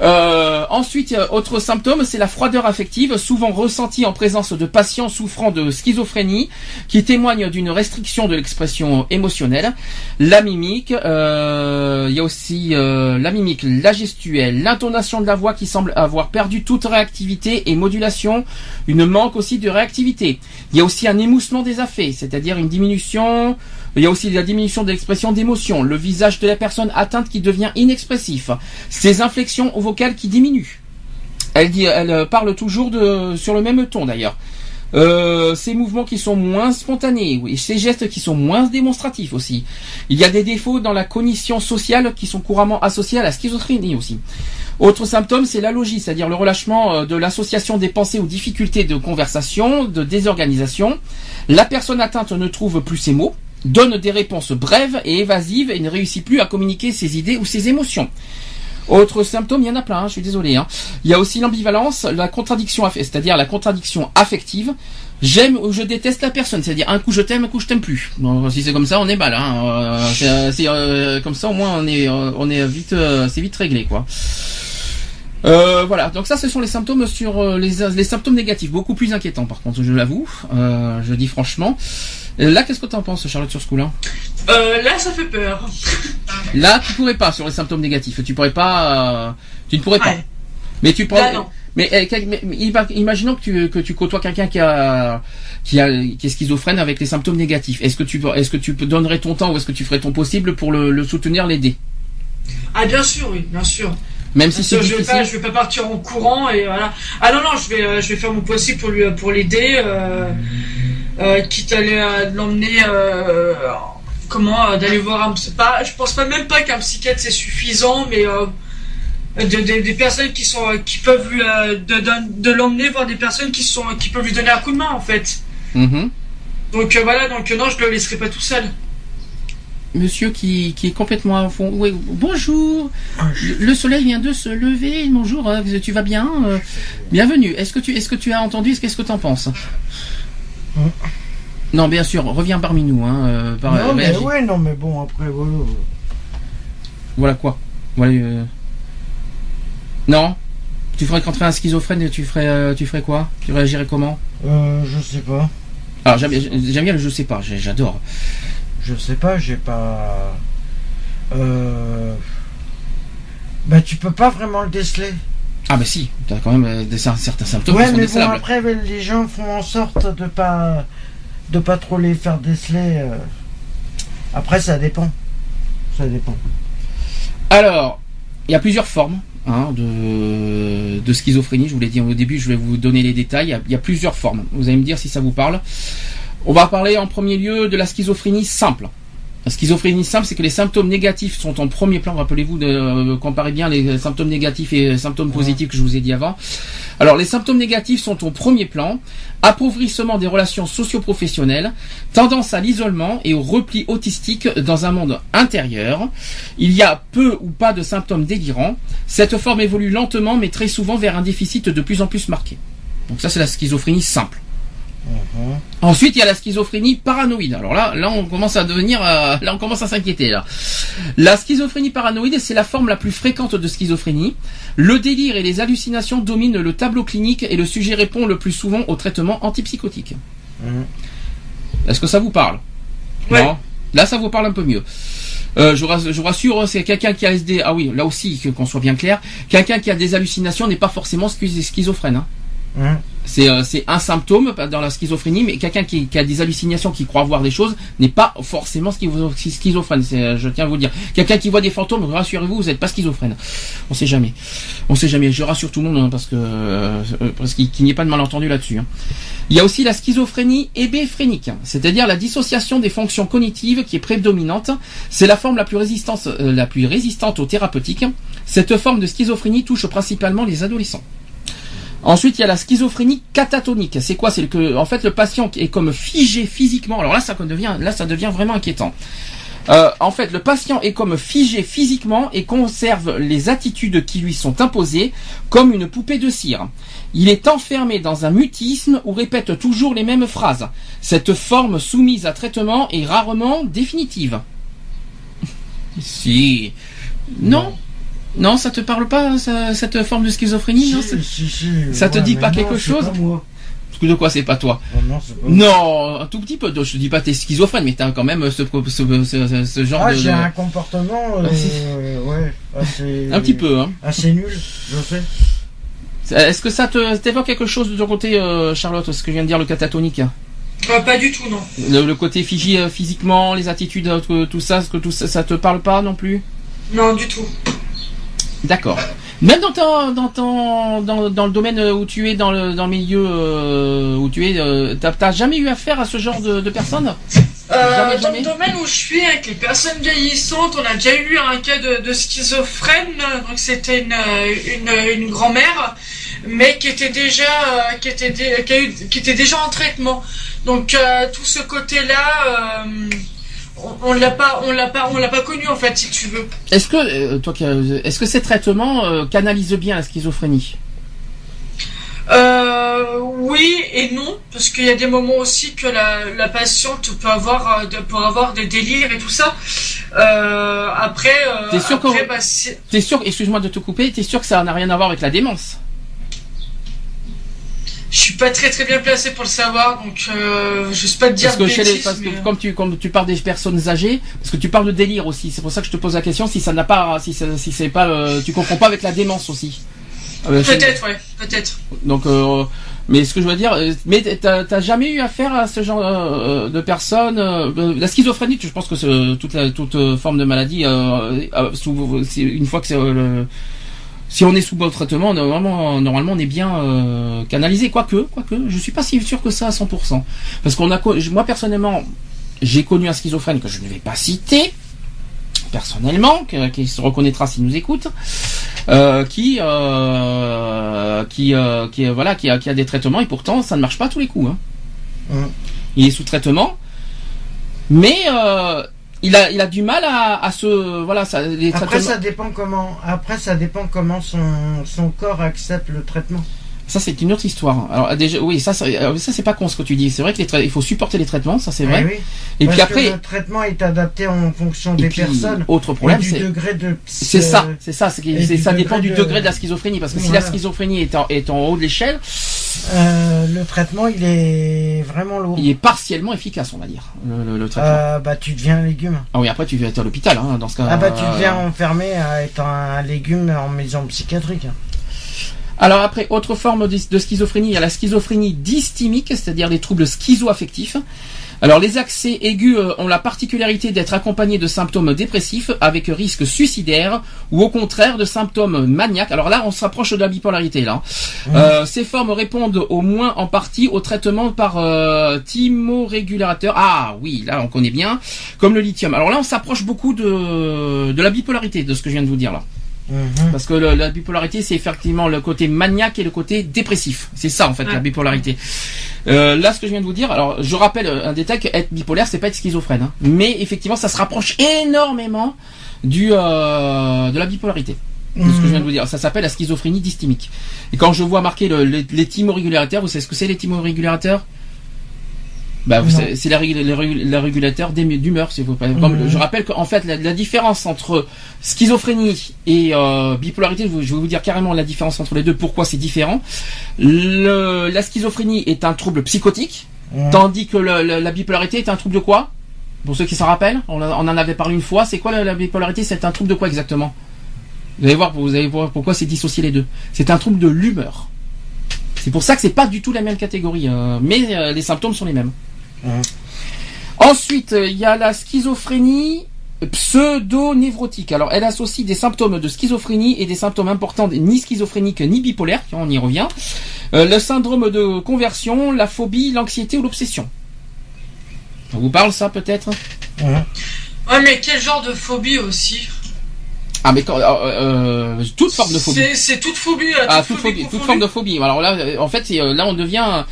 Euh, ensuite, euh, autre symptôme, c'est la froideur affective, souvent ressentie en présence de patients souffrant de schizophrénie, qui témoignent d'une restriction de l'expression émotionnelle. La mimique, euh, il y a aussi euh, la mimique, la gestuelle, l'intonation de la voix qui semble avoir perdu toute réactivité et modulation, une manque aussi de réactivité. Il y a aussi un émoussement des affects, c'est-à-dire une diminution. Il y a aussi la diminution de l'expression d'émotion, le visage de la personne atteinte qui devient inexpressif, ses inflexions vocales qui diminuent. Elle euh, parle toujours sur le même ton d'ailleurs. Euh, ces mouvements qui sont moins spontanés, oui, ces gestes qui sont moins démonstratifs aussi. Il y a des défauts dans la cognition sociale qui sont couramment associés à la schizophrénie aussi. Autre symptôme, c'est l'allogie, c'est-à-dire le relâchement euh, de l'association des pensées aux difficultés de conversation, de désorganisation. La personne atteinte ne trouve plus ses mots, donne des réponses brèves et évasives et ne réussit plus à communiquer ses idées ou ses émotions. Autre symptôme, il y en a plein, hein, je suis désolé. hein. Il y a aussi l'ambivalence, la contradiction, c'est-à-dire la contradiction affective. J'aime ou je déteste la personne, c'est-à-dire un coup je t'aime, un coup je t'aime plus. Si c'est comme ça, on est mal. Hein. Euh, c'est, c'est, euh, comme ça, au moins, on est, euh, on est vite, euh, c'est vite réglé, quoi. Euh, voilà, donc ça ce sont les symptômes sur euh, les, les symptômes négatifs, beaucoup plus inquiétants par contre, je l'avoue, euh, je dis franchement. Euh, Là, qu'est-ce que t'en penses, Charlotte, sur ce coup-là? Euh, là, ça fait peur. <laughs> Là, tu pourrais pas sur les symptômes négatifs. Tu pourrais pas. euh, tu ne pourrais pas. Ouais. Mais tu pourrais. Là, non. mais, euh, mais ima- imaginons que tu, que tu côtoies quelqu'un qui a qui a qui est schizophrène avec les symptômes négatifs. Est-ce que tu est-ce que tu donnerais ton temps ou est-ce que tu ferais ton possible pour le, le soutenir, l'aider? Ah, bien sûr, oui, bien sûr. Même si c'est difficile. pas, je vais pas partir en courant et voilà. Ah non non, je vais, euh, je vais faire mon possible pour lui, pour l'aider, euh, euh, quitte à euh, l'emmener, euh, comment, euh, d'aller voir un, pas, je pense pas même pas qu'un psychiatre c'est suffisant, mais euh, de- de- des personnes qui sont, euh, qui peuvent lui, euh, de, de, l'emmener voir des personnes qui sont, qui peuvent lui donner un coup de main en fait. Mhm. Donc euh, voilà, donc euh, non, je le laisserai pas tout seul. Monsieur qui, qui est complètement à fond. Ouais, bonjour. Le soleil vient de se lever. Bonjour. euh, Tu vas bien Euh, Bienvenue. Est-ce que tu est-ce que tu as entendu Qu'est-ce que tu en penses Non, bien sûr. Reviens parmi nous. Hein, euh, par- non, mais réagis. ouais, non, mais bon, après, voilà. Voilà quoi. Voilà. euh, Non? Tu ferais ferais un schizophrène, tu ferais euh, tu ferais quoi? Tu réagirais comment? Euh, je sais pas. Alors j'aime j'aime bien le je sais pas. J'adore. Je sais pas, j'ai pas. Euh. Bah, tu peux pas vraiment le déceler. Ah bah si. T'as quand même euh, des, certains symptômes qui ouais, sont mais bon, après, les gens font en sorte de pas. de pas trop les faire déceler. euh. Après, ça dépend. Ça dépend. Alors, il y a plusieurs formes hein, de, de schizophrénie. Je vous l'ai dit au début, je vais vous donner les détails. Il y, a, il y a plusieurs formes. Vous allez me dire si ça vous parle. On va parler en premier lieu de la schizophrénie simple. La schizophrénie simple, c'est que les symptômes négatifs sont en premier plan. Rappelez-vous de euh, comparer bien les symptômes négatifs et les symptômes positifs que je vous ai dit avant. Alors, les symptômes négatifs sont au premier plan. Appauvrissement des relations socio-professionnelles, tendance à l'isolement et au repli autistique dans un monde intérieur. Il y a peu ou pas de symptômes délirants. Cette forme évolue lentement mais très souvent vers un déficit de plus en plus marqué. Donc ça c'est la schizophrénie simple. Ensuite, il y a la schizophrénie paranoïde. Alors là, là, on commence à devenir, euh, là, on commence à s'inquiéter. Là, la schizophrénie paranoïde, c'est la forme la plus fréquente de schizophrénie. Le délire et les hallucinations dominent le tableau clinique et le sujet répond le plus souvent au traitement antipsychotique. Mhm. Est-ce que ça vous parle? Ouais. Non? Là, ça vous parle un peu mieux. Euh, je, rassure, hein, c'est quelqu'un qui a SD. Ah oui, là aussi, qu'on soit bien clair, quelqu'un qui a des hallucinations n'est pas forcément schi- schizophrène. hein. Mhm. C'est euh, c'est un symptôme dans la schizophrénie, mais quelqu'un qui, a des hallucinations, qui croit voir des choses, n'est pas forcément schizo- schizophrène. Euh, je tiens à vous le dire. Quelqu'un qui voit des fantômes, rassurez-vous, vous n'êtes pas schizophrène. On sait jamais. On sait jamais. Je rassure tout le monde hein, parce que euh, euh, parce qu'il qu'il n'y ait pas de malentendu là-dessus. hein. Il y a aussi la schizophrénie hébéphrénique, c'est-à-dire la dissociation des fonctions cognitives qui est prédominante. C'est la forme la plus résistante, euh, la plus résistante aux thérapeutiques. Cette forme de schizophrénie touche principalement les adolescents. Ensuite, il y a la schizophrénie catatonique. C'est quoi? C'est que, en fait, le patient est comme figé physiquement. Alors là, ça devient, vraiment inquiétant. Euh, en fait, le patient est comme figé physiquement et conserve les attitudes qui lui sont imposées comme une poupée de cire. Il est enfermé dans un mutisme ou répète toujours les mêmes phrases. Cette forme soumise à traitement est rarement définitive. <laughs> si. Non. Non, ça te parle pas, ça- cette forme de schizophrénie non, c'est- Si, si, si, Ça te ouais, dit mais pas non, quelque c'est chose pas moi. De quoi c'est pas toi Oh non, c'est pas moi. Non, un tout petit peu. Je te dis pas t'es schizophrène, mais t'as quand même ce, ce, ce, ce- ce genre Ah, de... j'ai un comportement, euh, ouais, assez. <laughs> Un petit peu, hein. Assez nul, je sais. Est-ce que ça te t'évoque quelque chose de ton côté, euh, Charlotte, ce que je viens de dire, le catatonique Euh, pas du tout, non. le, le côté figé euh, physiquement, les attitudes, euh, tout, tout ça, ce que tout ça, ça te parle pas non plus? Non, du tout. D'accord. Même dans ton, dans ton, dans, dans le domaine où tu es, dans le, dans le milieu euh, où tu es, euh, t'as jamais eu affaire à ce genre de, de personnes? Euh, Jamais, dans le domaine où je suis avec les personnes vieillissantes, on a déjà eu un cas de, de schizophrène, donc c'était une, une, une grand-mère, mais qui était déjà qui était dé- qui, a eu- qui était déjà en traitement. Donc tout ce côté-là, on, l'a pas on l'a pas on l'a pas connu en fait si tu veux. Est-ce que, euh, toi, est-ce que ces traitements euh, canalisent bien la schizophrénie Euh, oui et non, parce qu'il y a des moments aussi que la, la patiente peut avoir, euh, de- peut avoir des délires et tout ça. Euh, après, euh, T'es sûr après, qu'on- bah, T'es sûr, excuse-moi de te couper, t'es sûr que ça n'a rien à voir avec la démence je suis pas très très bien placé pour le savoir, donc euh, je sais pas te dire Parce que, chez les, bêtises, parce que mais- comme tu comme tu parles des personnes âgées, parce que tu parles de délire aussi, c'est pour ça que je te pose la question si ça n'a pas, si ça- si c'est pas, euh, tu comprends pas avec la démence aussi. Euh, chez- Peut-être, ouais, peut-être. Donc, euh, mais ce que je veux dire, euh, mais t'as jamais eu affaire à ce genre euh, de personnes euh, euh, La schizophrénie, je pense que toute la toute euh, forme de maladie, euh, euh, une fois que c'est euh, Si on est sous bon traitement, normalement, normalement on est bien euh, canalisé. Quoique, quoique, je suis pas si sûr que ça à 100%. Parce qu'on a, moi personnellement, j'ai connu un schizophrène que je ne vais pas citer, personnellement, que- qui se reconnaîtra s'il nous écoute, euh, qui, euh, qui, qui, voilà, qui a, qui a des traitements et pourtant ça ne marche pas à tous les coups. Hein. Mm. Il est sous traitement, mais il a, il a du mal à, à se, voilà, ça, les Après, traitements- ça dépend comment. Après, ça dépend comment son, son corps accepte le traitement. Ça c'est une autre histoire. Alors déjà, oui, ça, ça, euh, ça c'est pas con ce que tu dis. C'est vrai qu'il faut supporter les traitements, ça c'est vrai. Eh oui. Et Parce puis après, que le traitement est adapté en fonction des puis, personnes. autre et problème, du c'est degré de. c'est ça, c'est ça, c'est ça degré dépend du de- degré de la schizophrénie, parce que si la schizophrénie est en, est en haut de l'échelle, Euh, le traitement, il est vraiment lourd. il est partiellement efficace, on va dire, le, le- le traitement. Euh, bah, tu deviens un légume. Ah oui, après tu vas être à l'hôpital, hein, dans ce cas. Ah bah tu euh, deviens enfermé à être un légume en maison psychiatrique. Alors après, autre forme de, de schizophrénie, il y a la schizophrénie dysthymique, c'est-à-dire les troubles schizoaffectifs. Alors les accès aigus euh, ont la particularité d'être accompagnés de symptômes dépressifs avec risque suicidaire ou au contraire de symptômes maniaques. Alors là, on se rapproche de la bipolarité là. Euh, ces formes répondent au moins en partie au traitement par euh, thymorégulateur. Ah oui, là on connaît bien, comme le lithium. Alors là, on s'approche beaucoup de, de la bipolarité, de ce que je viens de vous dire là. Mhm. Parce que le- la bipolarité, c'est effectivement le côté maniaque et le côté dépressif. C'est ça, en fait, la bipolarité. Euh, là, ce que je viens de vous dire, alors, je rappelle euh, un détail que être bipolaire, c'est pas être schizophrène. hein. Mais effectivement, ça se rapproche énormément du euh, de la bipolarité. De ce que je viens de vous dire. Ça s'appelle la schizophrénie dysthymique. Et quand je vois marquer le- les, les thymorégulateurs, vous savez ce que c'est les thymorégulateurs bah, c'est la, régulateur d'hum- d'humeur, vous. Comme- Mhm. Je rappelle qu'en fait, la, la différence entre schizophrénie et euh, bipolarité, je, vais vous dire carrément la différence entre les deux, pourquoi c'est différent. Le, la schizophrénie est un trouble psychotique, Mhm. tandis que le- le- la bipolarité est un trouble de quoi? Pour ceux qui s'en rappellent, on, a- on en avait parlé une fois. C'est quoi la, la bipolarité? C'est un trouble de quoi exactement? Vous allez voir, vous allez voir pourquoi c'est dissocié les deux. C'est un trouble de l'humeur. C'est pour ça que c'est pas du tout la même catégorie, euh, mais euh, les symptômes sont les mêmes. Mhm. Ensuite, euh, il y a la schizophrénie pseudo-névrotique. Alors, elle associe des symptômes de schizophrénie et des symptômes importants ni schizophréniques ni bipolaires, on y revient. Euh, le syndrome de conversion, la phobie, l'anxiété ou l'obsession. Ça vous parle ça peut-être? Ouais, mais quel genre de phobie aussi? Ah mais quand, euh, euh, toute forme de phobie. C'est- toute phobie. euh, Ah, toute toute phobie, toute forme de phobie. Alors là, en fait, là, on devient,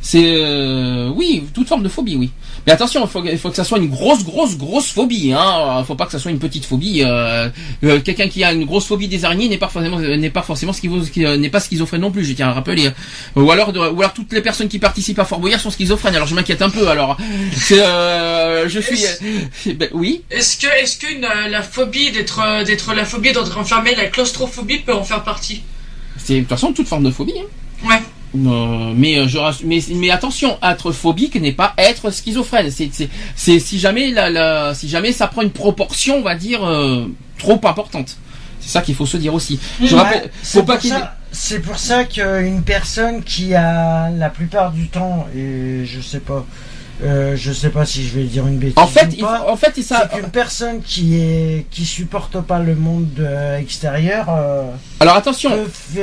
c'est, euh, oui, toute forme de phobie, oui. Mais attention, il faut, faut que ça soit une grosse, grosse, grosse phobie. Hein. Faut pas que ça soit une petite phobie. Euh, euh, Quelqu'un qui a une grosse phobie des araignées n'est pas forcément, euh, n'est pas forcément schizo- qui, euh, n'est pas schizophrène non plus. Je tiens à rappeler. Ou alors, de- ou alors toutes les personnes qui participent à Fort Boyard sont schizophrènes. Alors je m'inquiète un peu. Alors, euh, je suis, euh, ben, oui. Est-ce que, est-ce qu'une euh, la phobie d'être, euh, d'être la phobie d'être enfermé, la claustrophobie peut en faire partie? C'est de toute façon toute forme de phobie. hein. Ouais. Euh, mais, euh, je, mais mais attention, être phobique n'est pas être schizophrène. C'est si jamais la, la si jamais ça prend une proportion, on va dire euh, trop importante. C'est ça qu'il faut se dire aussi. Je Ouais, rappelle, c'est faut pas pour qu'il ça- C'est pour ça qu'une personne qui a la plupart du temps, et je sais pas, euh, je sais pas si je vais dire une bêtise. en fait, ou il, pas, en fait, il ça. c'est qu'une personne qui est qui supporte pas le monde euh, extérieur euh, Alors attention, peut,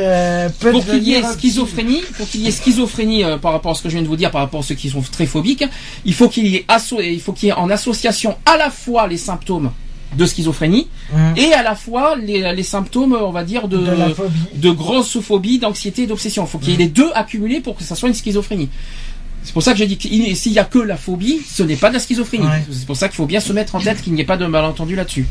peut pour qu'il y ait schizophrénie, pour qu'il y ait schizophrénie euh, par rapport à ce que je viens de vous dire, par rapport à ceux qui sont très phobiques, il faut qu'il y ait asso- il faut qu'il y ait en association à la fois les symptômes de schizophrénie Hum, et à la fois les, les symptômes, on va dire, de, de phobie. de grosses phobies, d'anxiété d'obsession. Il faut qu'il y ait les deux accumulés pour que ça soit une schizophrénie. C'est pour ça que j'ai dit qu'il- s'il y a que la phobie, ce n'est pas de la schizophrénie. Ouais. C'est pour ça qu'il faut bien se mettre en tête qu'il n'y ait pas de malentendu là-dessus.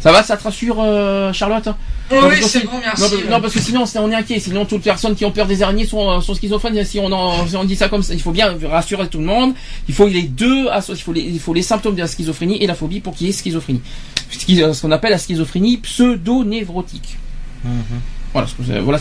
Ça va, ça te rassure, euh, Charlotte Oh, Non, oui, parce que c'est bon, merci. non, parce- non, parce que sinon on est inquiet. Sinon, toutes les personnes qui ont peur des araignées sont, euh, sont schizophrènes. Si on, en, si on dit ça comme ça, il faut bien rassurer tout le monde. Il faut les deux, il faut les, il faut les symptômes de la schizophrénie et la phobie pour qu'il y ait schizophrénie. Ce qu'on appelle la schizophrénie pseudo-névrotique. Voilà ce que c'est. Voilà.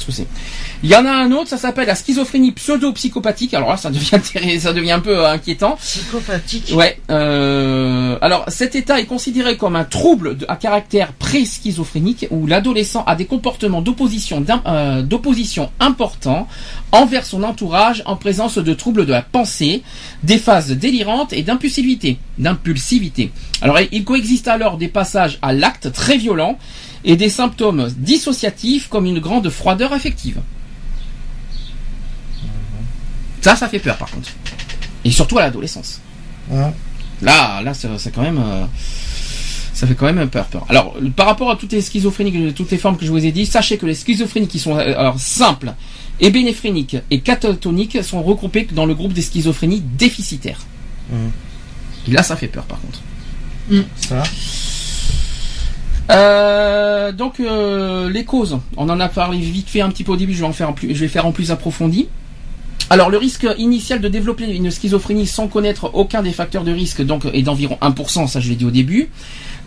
Il y en a un autre, ça s'appelle la schizophrénie pseudo-psychopathique. Alors là, ça devient <laughs> ça devient un peu euh, inquiétant. Psychopathique. Ouais. Euh, alors, cet état est considéré comme un trouble à caractère pré-schizophrénique où l'adolescent a des comportements d'opposition euh, d'opposition importants envers son entourage en présence de troubles de la pensée, des phases délirantes et d'impulsivité. D'impulsivité. Alors, il coexiste alors des passages à l'acte très violents et des symptômes dissociatifs comme une grande froideur affective. Ça, ça fait peur par contre. Et surtout à l'adolescence. Ouais. Là, là, c'est c'est quand même, euh, ça fait quand même peur, peur. Alors, par rapport à toutes les schizophrénies, toutes les formes que je vous ai dit, sachez que les schizophrénies qui sont euh, alors, simples, ébénéphréniques et catatoniques sont regroupées dans le groupe des schizophrénies déficitaires. Et là, ça fait peur, par contre. Ça. Euh, donc euh, les causes, on en a parlé vite fait un petit peu au début, je vais en faire en plus, je vais faire en plus approfondi. Alors le risque initial de développer une schizophrénie sans connaître aucun des facteurs de risque donc est d'environ 1%, ça je l'ai dit au début.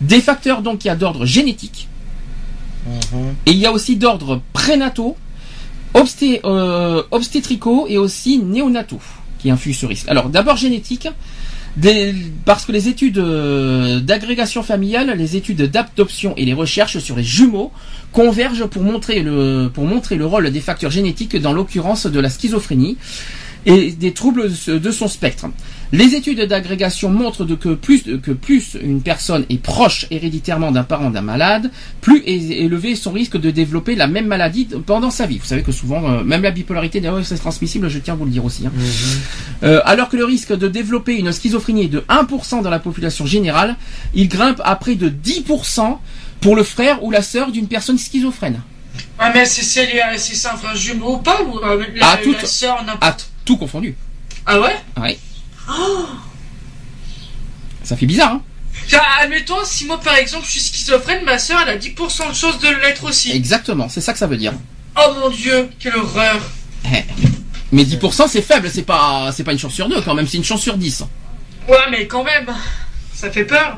Des facteurs donc qui a d'ordre génétique Mhm. et il y a aussi d'ordre prénataux, obsté- euh, obstétricaux et aussi néonataux qui influent ce risque. Alors d'abord génétique, des- parce que les études euh, d'agrégation familiale, les études d'adoption et les recherches sur les jumeaux convergent pour montrer le, pour montrer le rôle des facteurs génétiques dans l'occurrence de la schizophrénie et des troubles de son spectre. Les études d'agrégation montrent que, plus, que plus une personne est proche héréditairement d'un parent d'un malade, plus est élevé est son risque de développer la même maladie pendant sa vie. Vous savez que souvent, euh, même la bipolarité, d'ailleurs, c'est transmissible, je tiens à vous le dire aussi. hein. Euh, alors que le risque de développer une schizophrénie est de 1% dans la population générale, il grimpe à près de 10% pour le frère ou la sœur d'une personne schizophrène. Ah, mais c'est c'est un frère jumeau ou pas Ou euh, la, Ah, tout- la sœur, À n'importe. tout confondu. Ah ouais? Ouais. Ça fait bizarre, hein Tiens, admettons, si moi par exemple je suis schizophrène, ma sœur elle a 10% de chance de l'être aussi. Exactement, c'est ça que ça veut dire. Oh mon dieu, quelle horreur. Eh. Mais 10% c'est faible, c'est pas c'est pas une chance sur deux quand même, c'est une chance sur 10. Ouais, mais quand même, ça fait peur.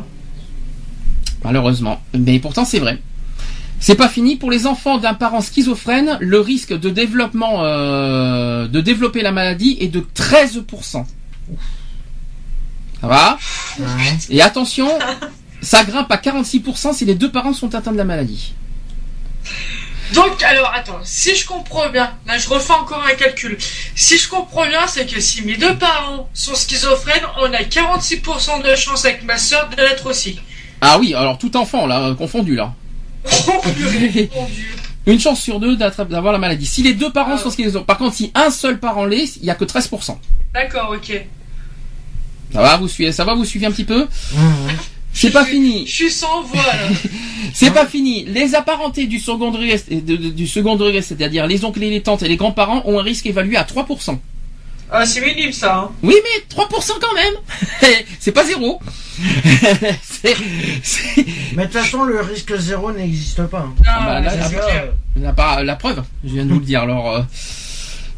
Malheureusement. Mais pourtant c'est vrai. C'est pas fini pour les enfants d'un parent schizophrène, le risque de développement euh, de développer la maladie est de 13%. Ça va Ouais. Et attention, ça grimpe à 46% si les deux parents sont atteints de la maladie. Donc, alors, attends, si je comprends bien, là je refais encore un calcul. Si je comprends bien, c'est que si mes deux parents sont schizophrènes, on a 46% de chance avec ma sœur de l'être aussi. Ah oui, alors tout enfant là, confondu là. Oh purée, mon dieu. Une chance sur deux d'avoir la maladie. Si les deux parents Ah. sont schizophrènes, par contre si un seul parent l'est, il y a que 13%. D'accord, ok. Ça va, vous suivez, ça va, vous suivez un petit peu Mhm. C'est pas fini. Je suis sans voix là. <laughs> C'est pas fini. Les apparentés du second degré, de- de- du second degré, c'est-à-dire les oncles et les tantes et les grands-parents, ont un risque évalué à 3%. Ah, c'est minime ça. Hein. Oui, mais 3% quand même. <laughs> c'est pas zéro. <laughs> Mais de toute façon, le risque zéro n'existe pas. hein. Ah, bah, là, euh, la, la preuve. Je viens de vous le dire. Alors. euh,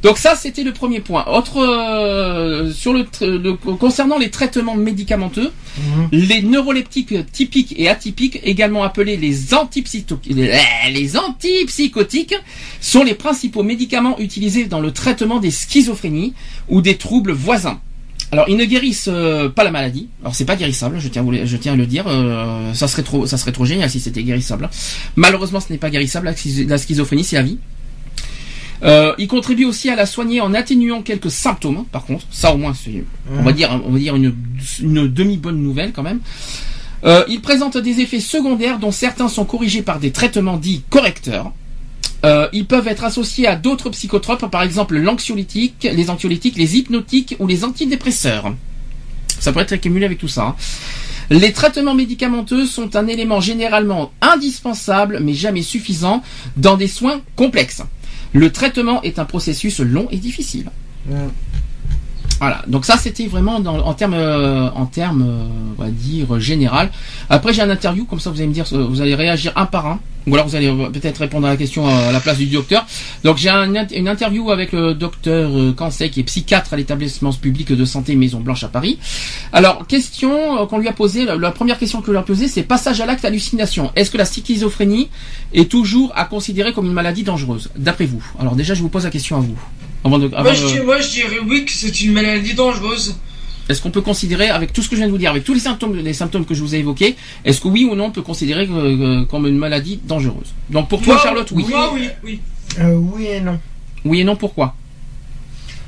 Donc ça, c'était le premier point. Autre euh, sur le, le- concernant les traitements médicamenteux, mhm. les neuroleptiques typiques et atypiques, également appelés les, antipsyto- les, antipsychotiques, sont les principaux médicaments utilisés dans le traitement des schizophrénies ou des troubles voisins. Alors, ils ne guérissent euh, pas la maladie. Alors, c'est pas guérissable. Je tiens, à vous le- je tiens à le dire. euh, ça serait trop, ça serait trop génial si c'était guérissable. Malheureusement, ce n'est pas guérissable. La, schiz- la schizophrénie, c'est à vie. Euh, il contribue aussi à la soigner en atténuant quelques symptômes. Par contre, ça au moins, c'est, on va dire, on va dire une, une demi bonne nouvelle quand même. Euh, il présente des effets secondaires dont certains sont corrigés par des traitements dits correcteurs. Euh, ils peuvent être associés à d'autres psychotropes, par exemple l'anxiolytique, les anxiolytiques, les hypnotiques ou les antidépresseurs. Ça peut être accumulé avec tout ça. hein. Les traitements médicamenteux sont un élément généralement indispensable, mais jamais suffisant, dans des soins complexes. Le traitement est un processus long et difficile. Ouais. Voilà, donc ça c'était vraiment en termes, euh, en termes, euh, on va dire général. Après j'ai un interview, comme ça vous allez me dire, euh, vous allez réagir un par un, ou alors vous allez euh, peut-être répondre à la question à la place du docteur. Donc j'ai une interview avec le docteur euh, Cancey qui est psychiatre à l'établissement public de santé Maison Blanche à Paris. Alors question euh, qu'on lui a posée, la, première question qu'on lui a posée, c'est passage à l'acte hallucination. Est-ce que la schizophrénie est toujours à considérer comme une maladie dangereuse, d'après vous? Alors déjà je vous pose la question à vous. Avant de, avant Moi, je, moi, dirais oui que c'est une maladie dangereuse. est-ce qu'on peut considérer, avec tout ce que je viens de vous dire, avec tous les symptômes, les symptômes que je vous ai évoqués, est-ce que oui ou non on peut considérer que- que- comme une maladie dangereuse? Donc pour toi, Moi, Charlotte, oui. Moi, oui, oui. Euh, oui et non. Oui et non, pourquoi?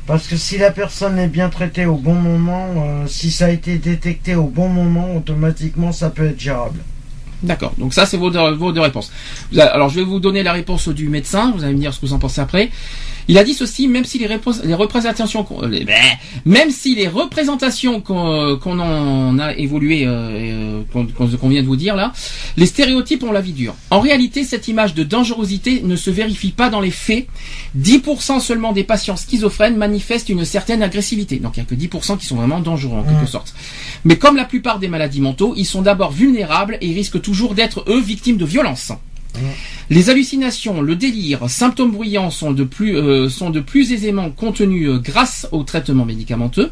Parce que si la personne est bien traitée au bon moment, euh, si ça a été détecté au bon moment, automatiquement ça peut être gérable. D'accord. Donc ça, c'est vos deux, vos deux réponses. Alors, je vais vous donner la réponse du médecin. Vous allez me dire ce que vous en pensez après. Il a dit ceci, même si les, les représentations, qu'on- les- bleh, même si les représentations qu'on qu'on en a évolué, euh, euh, qu'on vient de vous dire là, les stéréotypes ont la vie dure. En réalité, cette image de dangerosité ne se vérifie pas dans les faits. 10% seulement des patients schizophrènes manifestent une certaine agressivité. Donc il n'y a que 10% qui sont vraiment dangereux en quelque sorte. Mais comme la plupart des maladies mentaux, ils sont d'abord vulnérables et risquent toujours d'être eux victimes de violences. Les hallucinations, le délire, symptômes bruyants sont de plus, euh, sont de plus aisément contenus euh, grâce au traitement médicamenteux.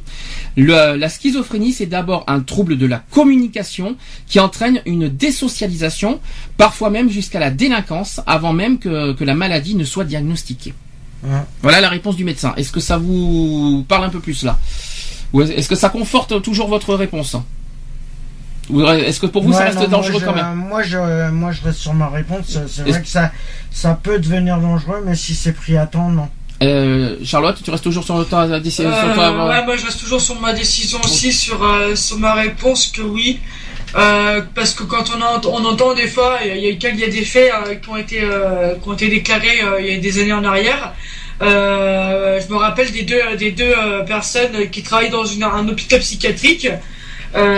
Le- la schizophrénie, c'est d'abord un trouble de la communication qui entraîne une désocialisation, parfois même jusqu'à la délinquance, avant même que, que la maladie ne soit diagnostiquée. Ouais. Voilà la réponse du médecin. Est-ce que ça vous parle un peu plus là? Ou est-ce que ça conforte toujours votre réponse Ou est-ce que pour vous ça reste non, dangereux moi, quand même Moi je, moi, je reste sur ma réponse. C'est vrai que ça, ça peut devenir dangereux, mais si c'est pris à temps, non. Euh, Charlotte, tu restes toujours sur ta décision Euh, sur ta- ouais, moi je reste toujours sur ma décision aussi, sur, euh, sur ma réponse que oui. Euh, parce que quand on, ent- on entend des fois, il y, a- il y a- il y a des faits euh, qui, ont été, euh, qui ont été déclarés euh, il y a des années en arrière. Euh, je me rappelle des deux, des deux euh, personnes qui travaillent dans une, un hôpital psychiatrique euh,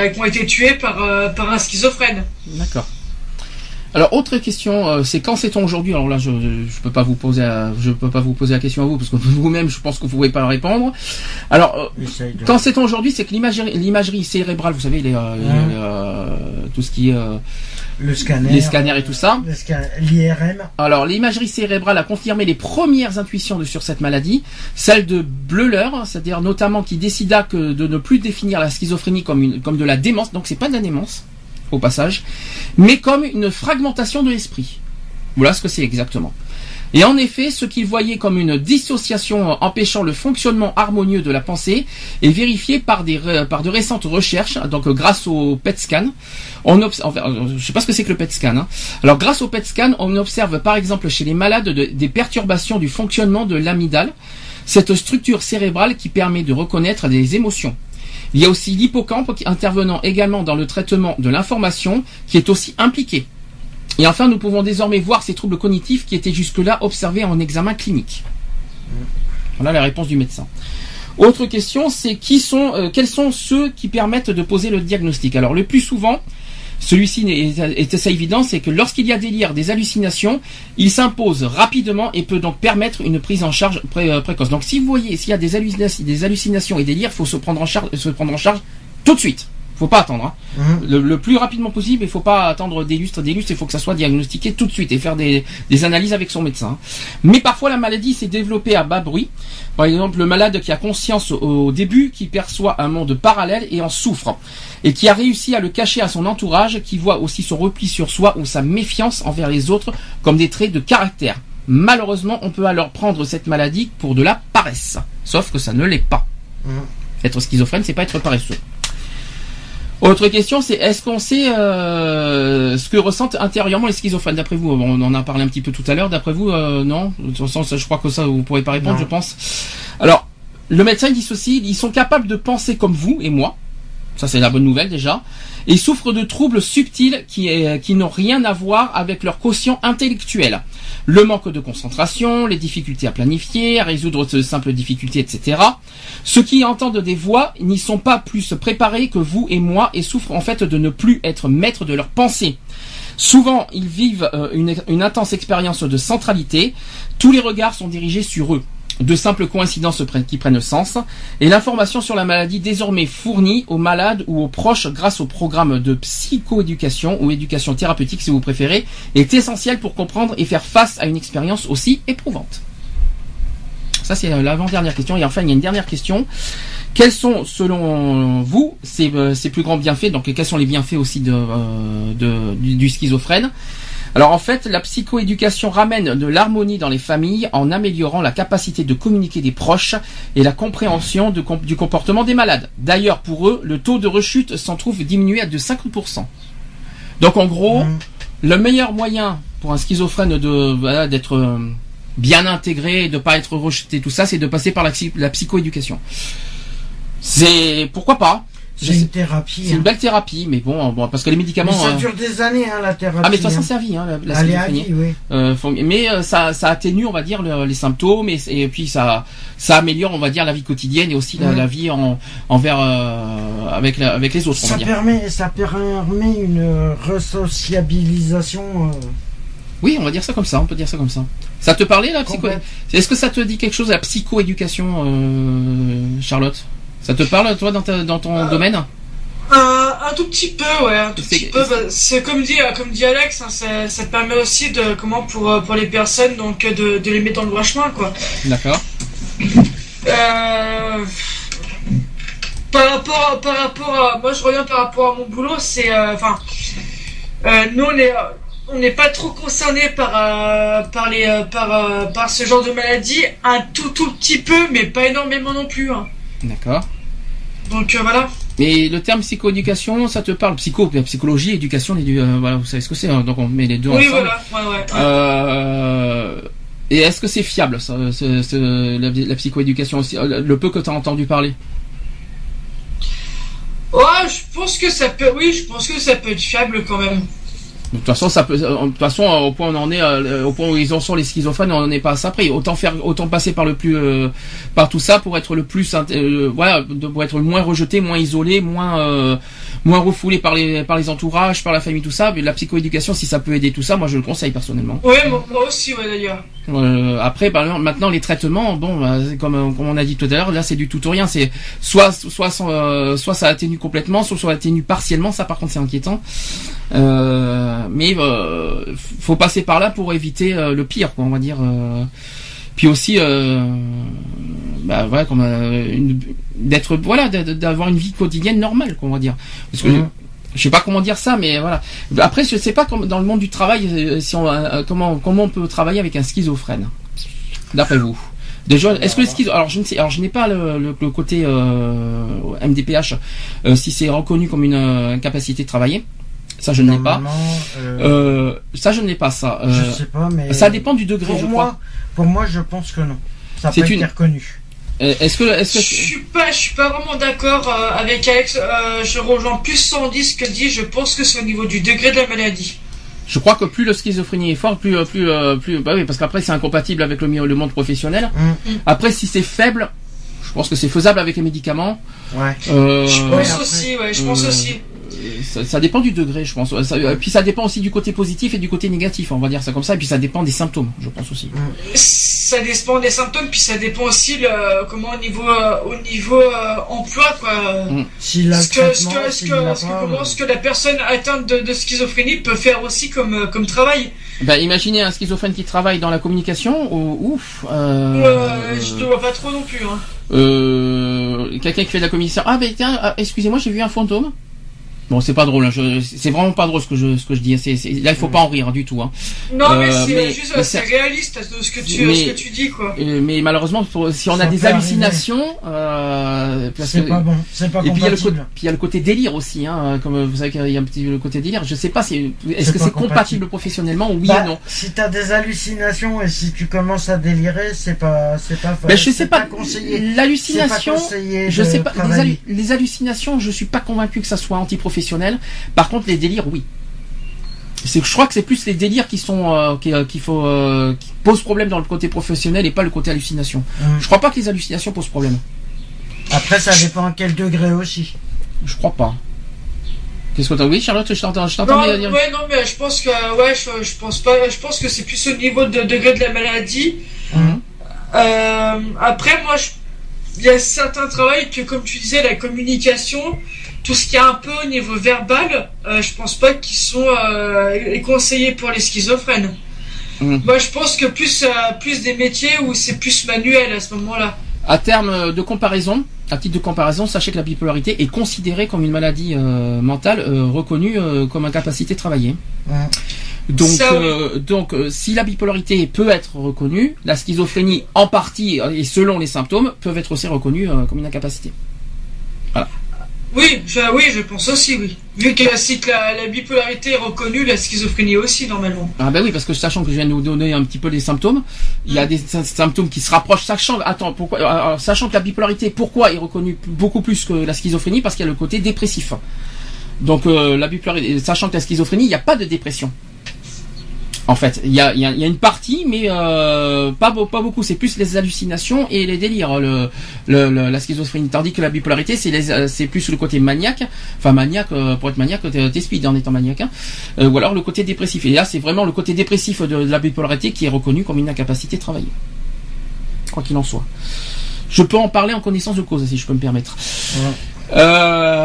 qui ont été tuées par, euh, par un schizophrène. D'accord. Alors autre question, euh, c'est quand sait-on aujourd'hui? Alors là, je je peux pas vous poser, la- je peux pas vous poser la question à vous parce que <laughs> vous-même, je pense que vous pouvez pas répondre. Alors euh, de- quand sait-on aujourd'hui, c'est que l'imagerie, cérébrale, vous savez, les, euh, les, euh, tout ce qui est euh, Le scanner. les scanners et tout ça. L'IRM. Alors, l'imagerie cérébrale a confirmé les premières intuitions de, sur cette maladie, celle de Bleuler, c'est-à-dire notamment qui décida que de ne plus définir la schizophrénie comme, une, comme de la démence, donc c'est pas de la démence, au passage, mais comme une fragmentation de l'esprit. Voilà ce que c'est exactement. Et en effet, ce qu'il voyait comme une dissociation empêchant le fonctionnement harmonieux de la pensée est vérifié par, des, de récentes recherches, donc grâce au PET scan. On obs- enfin, euh, je sais pas ce que c'est que le PET scan. hein. Alors grâce au PET scan, on observe par exemple chez les malades de- des perturbations du fonctionnement de l'amygdale, cette structure cérébrale qui permet de reconnaître les émotions. Il y a aussi l'hippocampe intervenant également dans le traitement de l'information qui est aussi impliqué. Et enfin, nous pouvons désormais voir ces troubles cognitifs qui étaient jusque-là observés en examen clinique. Voilà la réponse du médecin. Autre question, c'est qui sont, euh, quels sont ceux qui permettent de poser le diagnostic? Alors le plus souvent, celui-ci est, assez évident, c'est que lorsqu'il y a délire, des hallucinations, il s'impose rapidement et peut donc permettre une prise en charge pré- euh, précoce. Donc si vous voyez, s'il y a des, hallucinations, des hallucinations et délires, il faut se prendre en charge, se prendre en charge tout de suite. Faut pas attendre. hein. Mhm. Le, le plus rapidement possible, il faut pas attendre des lustres, des lustres, il faut que ça soit diagnostiqué tout de suite et faire des, des analyses avec son médecin. Mais parfois la maladie s'est développée à bas bruit. Par exemple, le malade qui a conscience au, début, qui perçoit un monde parallèle et en souffre, et qui a réussi à le cacher à son entourage, qui voit aussi son repli sur soi ou sa méfiance envers les autres comme des traits de caractère. Malheureusement, on peut alors prendre cette maladie pour de la paresse. Sauf que ça ne l'est pas. Mhm. Être schizophrène, c'est pas être paresseux. Autre question, c'est est-ce qu'on sait euh, ce que ressentent intérieurement les schizophrènes D'après vous, on en a parlé un petit peu tout à l'heure. D'après vous, euh, non? De toute façon, ça, je crois que ça, vous pourrez pas répondre, Non. je pense. Alors, le médecin dit ceci ils sont capables de penser comme vous et moi. Ça, c'est la bonne nouvelle déjà. Ils souffrent de troubles subtils qui, n'ont rien à voir avec leur quotient intellectuel. Le manque de concentration, les difficultés à planifier, à résoudre de simples difficultés, etc. Ceux qui entendent des voix n'y sont pas plus préparés que vous et moi et souffrent en fait de ne plus être maîtres de leurs pensées. Souvent, ils vivent euh, une intense expérience de centralité. Tous les regards sont dirigés sur eux. De simples coïncidences qui prennent sens. Et l'information sur la maladie désormais fournie aux malades ou aux proches grâce au programme de psychoéducation ou éducation thérapeutique si vous préférez est essentielle pour comprendre et faire face à une expérience aussi éprouvante. Ça, c'est euh, l'avant-dernière question. Et enfin, il y a une dernière question. Quels sont, selon vous, ces, euh, plus grands bienfaits? Donc, quels sont les bienfaits aussi de, euh, du schizophrène? Alors, en fait, la psychoéducation ramène de l'harmonie dans les familles en améliorant la capacité de communiquer des proches et la compréhension de du comportement des malades. D'ailleurs, pour eux, le taux de rechute s'en trouve diminué à de 50%. Donc, en gros, Mhm. le meilleur moyen pour un schizophrène de voilà, d'être euh, bien intégré, de pas être rejeté, tout ça, c'est de passer par la psychoéducation. C'est pourquoi pas? C'est une thérapie. C'est une hein. belle thérapie, mais bon, bon parce que les médicaments. Mais ça euh, dure des années, hein, la thérapie. Ah mais ça hein. s'en servi, hein, la, la schizophrénie. vie, oui. Euh, mais euh, ça, ça atténue, on va dire, le- les symptômes et, et puis ça, ça améliore, on va dire, la vie quotidienne et aussi la, la vie en, envers euh, avec, la- avec les autres, on va Ça dire. permet, ça permet une resociabilisation. euh, Oui, on va dire ça comme ça, on peut dire ça comme ça. Ça te parlait la psycho. Est-ce que ça te dit quelque chose la psychoéducation, Charlotte? Ça te parle toi dans, ta- dans ton Euh, domaine Un, un tout petit peu, ouais, un tout petit peu. bah, C'est comme dit, euh, comme dit Alex, hein, ça, ça permet aussi de comment pour euh, pour les personnes donc euh, de, de les mettre dans le droit chemin, quoi. D'accord. Euh, par rapport, à- par rapport à, moi je reviens par rapport à mon boulot, c'est, euh, enfin, euh, nous on est, on n'est pas trop concerné par, euh, par les, euh, par, euh, par ce genre de maladie, un tout tout petit peu, mais pas énormément non plus. hein. D'accord. Donc euh, voilà. Et le terme psychoéducation, ça te parle Psycho, psychologie, éducation, euh, voilà, vous savez ce que c'est, hein, donc on met les deux Oui ensemble. voilà, ouais ouais. ouais. Euh, et est-ce que c'est fiable, ça, ce- ce- la, la psychoéducation aussi, euh, le peu que tu as entendu parler? Ouais, je pense que ça peut, oui, je pense que ça peut être fiable quand même. De toute façon, ça peut, euh, de toute façon, euh, au point où on en est, euh, au point où ils en sont les schizophrènes, on n'en est pas à ça près. Autant faire, autant passer par le plus, euh, par tout ça pour être le plus, euh, voilà, pour être moins rejeté, moins isolé, moins, euh, moins refoulé par les, par les entourages, par la famille, tout ça. Mais la psychoéducation, si ça peut aider tout ça, moi je le conseille personnellement. Ouais, moi, moi aussi, ouais d'ailleurs. Euh, après, par exemple, maintenant les traitements, bon, bah, comme, euh, comme on a dit tout à l'heure, là c'est du tout ou rien. C'est soit, soit, euh, soit ça atténue complètement, soit ça atténue partiellement. Ça, par contre, c'est inquiétant. Euh, mais euh, faut passer par là pour éviter le pire, quoi, on va dire. Puis aussi, bah voilà, comme une- d'être, voilà, d'avoir une vie quotidienne normale, quoi, on va dire. Parce que Mhm. je sais pas comment dire ça, mais voilà. Après, je sais pas comme dans le monde du travail, euh, si on, euh, comment comment on peut travailler avec un schizophrène, d'après vous? Déjà, est-ce que le schizo, alors je ne sais, alors je n'ai pas le, le- le côté euh, MDPH, euh, si c'est reconnu comme une euh, incapacité de travailler, ça je ne l'ai pas. Euh, Euh, ça je ne l'ai pas ça. Euh, je sais pas, mais. ça dépend du degré, Pour je moi, crois. pour moi, je pense que non. Ça peut une- être reconnu. Euh, Est-ce que est-ce Je suis pas, je suis pas vraiment d'accord euh, avec Alex. euh, je rejoins plus 110 que dit. Je pense que c'est au niveau du degré de la maladie. Je crois que plus le schizophrénie est fort, plus euh, plus plus bah oui parce qu'après c'est incompatible avec le, monde professionnel. Mm. Après si c'est faible, je pense que c'est faisable avec les médicaments. Ouais. Euh, Je pense après, aussi, ouais, je pense euh, aussi. Ça, ça dépend du degré, je pense. Ça- euh, puis ça dépend aussi du côté positif et du côté négatif, on va dire ça comme ça. Et puis ça dépend des symptômes, je pense aussi. Ça dépend des symptômes, puis ça dépend aussi le, comment au niveau, euh, au niveau euh, emploi, quoi. Mm. Ce que, ce l'a ce que- pas, comment ce que la personne atteinte de, de schizophrénie peut faire aussi comme, comme travail. Ben, imaginez un schizophrène qui travaille dans la communication, ou ouf. Euh, Euh, je te vois pas trop non plus. Hein. euh, quelqu'un qui fait de la communication. Ah ben tiens, ah, excusez-moi, j'ai vu un fantôme. Bon, c'est pas drôle. hein, je- c'est vraiment pas drôle ce que je ce que je dis. C'est- là, il faut pas en rire hein, du tout. Hein. Non, mais Euh, c'est juste, c'est réaliste de ce que tu, Mais- ce que tu dis, quoi. Euh, mais malheureusement, pour- si on a des hallucinations, euh, C'est pas bon. C'est pas Et puis il y, a le côté, compatible. puis il y a le côté délire aussi, hein, comme vous savez qu'il y a un petit le côté délire. Je sais pas si est-ce C'est que c'est compatible. compatible professionnellement, oui Bah, ou non. Si t'as des hallucinations et si tu commences à délirer, c'est pas, c'est pas. Mais je c'est sais pas, l'hallucination. Je sais pas, les hallucinations, je suis pas convaincu que ça soit antiprofessionnel. Par contre, les délires, oui. C'est, je crois que c'est plus les délires qui sont euh, qui, euh, qu'il faut euh, qui posent problème dans le côté professionnel et pas le côté hallucination. Mm. Je crois pas que les hallucinations posent problème. Après, ça dépend à quel degré aussi. Je crois pas. Qu'est-ce que t'as Oui, Charlotte, je t'entends, je Non, t'entends dire. ouais, non, mais je pense que, ouais, je, je pense pas, je pense que c'est plus au niveau de degré de la maladie. Euh, après, moi, je- il y a certains travails que, comme tu disais, la communication, tout ce qui est un peu au niveau verbal, euh, je pense pas qu'ils sont euh, conseillés pour les schizophrènes. Mhm. Moi, je pense que plus, euh, plus des métiers où c'est plus manuel à ce moment-là. À terme de comparaison, à titre de comparaison, sachez que la bipolarité est considérée comme une maladie euh, mentale euh, reconnue euh, comme incapacité de travailler. Ouais. Donc, Ça, oui. euh, donc euh, si la bipolarité peut être reconnue, la schizophrénie en partie euh, et selon les symptômes peuvent être aussi reconnues euh, comme une incapacité. Oui, je, oui, je pense aussi, oui. Vu que si que la, la bipolarité est reconnue, la schizophrénie aussi, normalement. Ah ben oui, parce que sachant que je viens de vous donner un petit peu les symptômes, il y a des sy- symptômes qui se rapprochent, sachant, attends, pourquoi, euh, euh, sachant que la bipolarité, pourquoi est reconnue beaucoup plus que la schizophrénie? Parce qu'il y a le côté dépressif. Donc euh, la bipolarité, sachant que la schizophrénie, il n'y a pas de dépression. En fait, il y a, il y a- il y a une partie, mais euh, pas, beau- pas beaucoup. C'est plus les hallucinations et les délires, le, le- le- la schizophrénie. Tandis que la bipolarité, c'est euh, c'est plus le côté maniaque. Enfin, maniaque, euh, pour être maniaque, t'es speed en étant maniaque. hein. Euh, ou alors le côté dépressif. Et là, c'est vraiment le côté dépressif de, de la bipolarité qui est reconnu comme une incapacité de travailler. Quoi qu'il en soit. Je peux en parler en connaissance de cause, si je peux me permettre. Euh,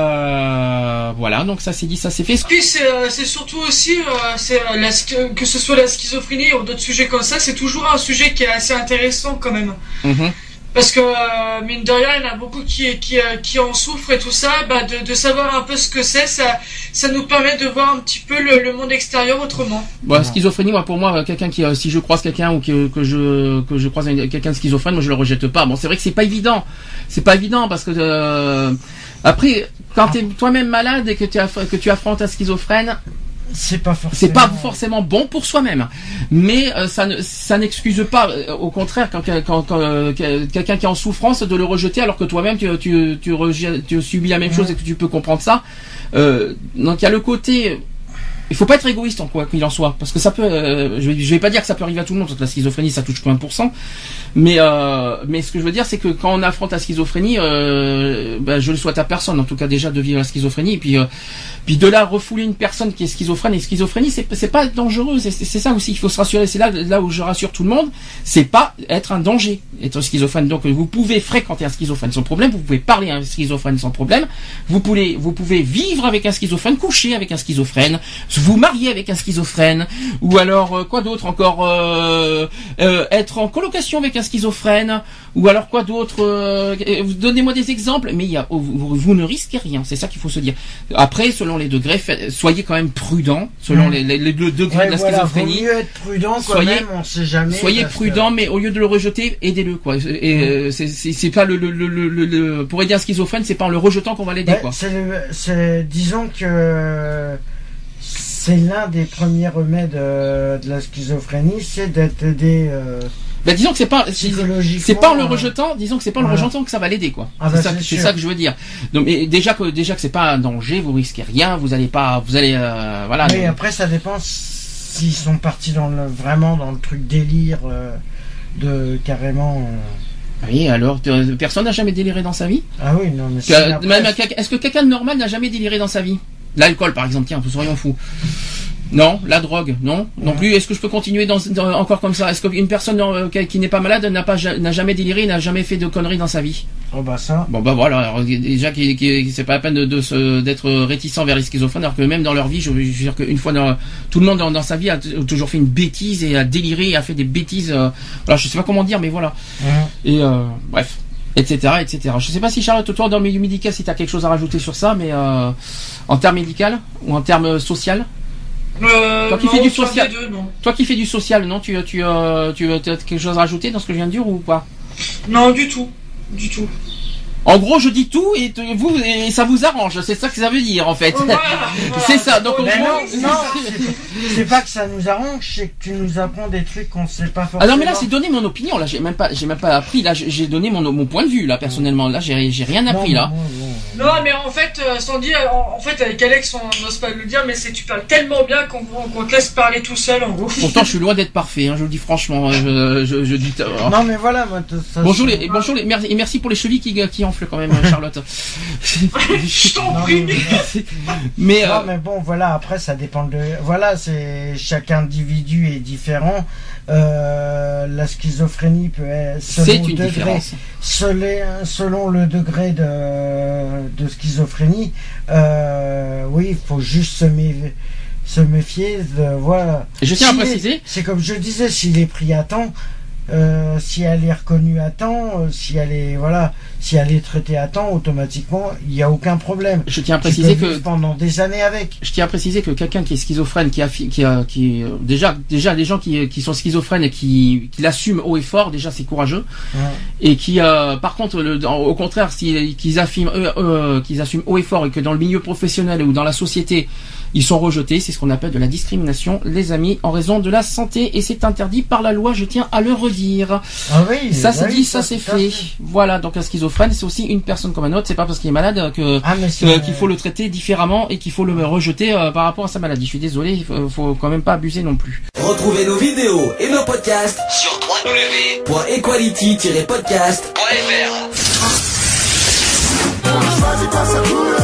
voilà, donc ça c'est dit, ça c'est fait. Puis c'est euh, surtout aussi, euh, euh, la que ce soit la schizophrénie ou d'autres sujets comme ça, c'est toujours un sujet qui est assez intéressant quand même. Mhm. Parce que, euh, mine de rien, il y en a beaucoup qui, qui, qui en souffrent et tout ça, bah, de, de savoir un peu ce que c'est, ça, ça nous permet de voir un petit peu le, le monde extérieur autrement. Bon, la schizophrénie, moi, pour moi, quelqu'un qui, si je croise quelqu'un ou que, que je que je croise un- quelqu'un de schizophrène, moi je le rejette pas. Bon, c'est vrai que c'est pas évident, c'est pas évident parce que euh, après, quand t'es toi-même malade et que tu que tu affrontes un schizophrène, C'est pas forcément. pas forcément bon pour soi-même, mais euh, ça ne ça n'excuse pas. euh, au contraire, quand, quand, quand, euh, quelqu'un qui est en souffrance, de le rejeter alors que toi-même tu tu tu, tu subis la même chose et que tu peux comprendre ça. Donc il y a le côté il faut pas être égoïste en quoi qu'il en soit, parce que ça peut. euh, je, vais, vais pas dire que ça peut arriver à tout le monde, parce que la schizophrénie ça touche que 1%. Mais euh, mais ce que je veux dire, c'est que quand on affronte la schizophrénie, euh, ben, je le souhaite à personne, en tout cas déjà de vivre la schizophrénie, et puis puis de là refouler une personne qui est schizophrène et schizophrénie, c'est c'est pas dangereux, c'est c'est ça aussi qu'il faut se rassurer. C'est là là où je rassure tout le monde, c'est pas être un danger, être schizophrène. Donc vous pouvez fréquenter un schizophrène sans problème, vous pouvez parler à un schizophrène sans problème, vous pouvez vous pouvez vivre avec un schizophrène, coucher avec un schizophrène, vous marier avec un schizophrène, ou alors euh, quoi d'autre encore euh, euh, être en colocation avec un schizophrène, ou alors quoi d'autre Donnez-moi des exemples, mais il y a, vous, vous ne risquez rien, c'est ça qu'il faut se dire. Après, selon les degrés, soyez quand même prudent, selon Mm. les, les, Ouais, de la voilà, vaut schizophrénie. mieux être prudent quand Soyez- même, on sait jamais. Soyez que- prudent, mais au lieu de le rejeter, aidez-le quoi. Et euh, c'est- pas le, le, le, le- le- le- pour aider un schizophrène, c'est pas en le rejetant qu'on va l'aider quoi. c'est- disons que c'est l'un des premiers remèdes euh, de la schizophrénie, c'est d'être aidé euh, Ben disons que c'est pas c'est- pas en le euh, rejetant, disons que c'est pas en le rejetant que ça va l'aider quoi. Ah c'est bah, ça, que je veux dire. Donc mais déjà que déjà que c'est pas un danger, vous risquez rien, vous allez pas, vous allez euh, voilà. Mais donc- après, ça dépend s'ils sont partis dans le, vraiment dans le truc délire de carrément. Oui, alors personne n'a jamais déliré dans sa vie? Ah oui, non, mais Est-ce que quelqu'un de normal n'a jamais déliré dans sa vie? L'alcool par exemple, tiens, soyons fous. Non, la drogue, non, non Ouais. plus. Est-ce que je peux continuer dans, dans- encore comme ça? Est-ce qu'une personne euh, qui, n'est pas malade n'a pas n'a jamais déliré, n'a jamais fait de conneries dans sa vie? Oh bah ça. Bon bah voilà, alors, déjà qui, qui, c'est pas la peine de, d'être réticent vers les schizophrènes, alors que même dans leur vie, je veux dire qu'une fois dans, tout le monde dans, dans sa vie a toujours fait une bêtise et a déliré et a fait des bêtises. euh, voilà, je sais pas comment dire, mais voilà. Et euh, bref, etc., etc. Je sais pas si Charlotte, toi dans le milieu médical, si tu as quelque chose à rajouter sur ça, mais euh, en termes médical ou en termes social, Euh, Toi qui non, fais du social. deux, non. toi qui fais du social, non, tu tu euh, tu as quelque chose à rajouter dans ce que je viens de dire ou pas? Non, du tout. Du tout. En gros, je dis tout et vous et ça vous arrange, c'est ça que ça veut dire en fait. <laughs> Voilà, C'est ça, donc, au Mais non, non, <laughs> c'est- pas que ça nous arrange, c'est que tu nous apprends des trucs qu'on sait pas forcément. Ah non mais là c'est donner mon opinion là j'ai même pas j'ai même pas appris là j'ai donné mon mon point de vue là personnellement là j'ai j'ai rien appris Non, là. Non, mais en fait, euh, Sandy, euh, en, en fait, avec Alex, on n'ose pas le dire, mais c'est tu parles tellement bien qu'on qu'on te laisse parler tout seul, en gros. Pourtant je suis loin d'être parfait hein, je le dis franchement je je, je dis euh, Non mais voilà, moi, t- ça, Bonjour les bonjour les merci et merci pour les chevilles qui qui quand même Charlotte. <laughs> Je t'en prie. mais- mais euh, Non mais bon voilà après ça dépend de voilà c'est chaque individu est différent Euh, la schizophrénie peut être selon une degré différence. selon, selon le degré de, de schizophrénie euh, oui il faut juste se, mé- se méfier de, voilà je tiens à préciser c'est comme je disais s'il est pris à temps euh, si elle est reconnue à temps, euh, si elle est voilà, si elle est traitée à temps, automatiquement, il n'y a aucun problème. Je tiens à préciser que pendant des années avec. je tiens à préciser que quelqu'un qui est schizophrène, qui a, qui a, qui euh, déjà, déjà des gens qui, qui sont schizophrènes et qui, qui l'assument haut et fort, déjà c'est courageux. Ouais. Et qui, euh, par contre, le, au contraire, si, qu'ils affirment, eux, qu'ils assument haut et fort et que dans le milieu professionnel ou dans la société, ils sont rejetés, c'est ce qu'on appelle de la discrimination, les amis, en raison de la santé, et c'est interdit par la loi, je tiens à le redire. Ah oui. Ça c'est oui, dit, ça c'est tout à fait. Voilà, donc un schizophrène, c'est aussi une personne comme un autre, c'est pas parce qu'il est malade que Ah euh, qu'il faut le traiter différemment et qu'il faut le rejeter euh, par rapport à sa maladie. Je suis désolé, il faut, faut quand même pas abuser non plus. Retrouvez nos vidéos et nos podcasts sur www.equality-podcast.fr.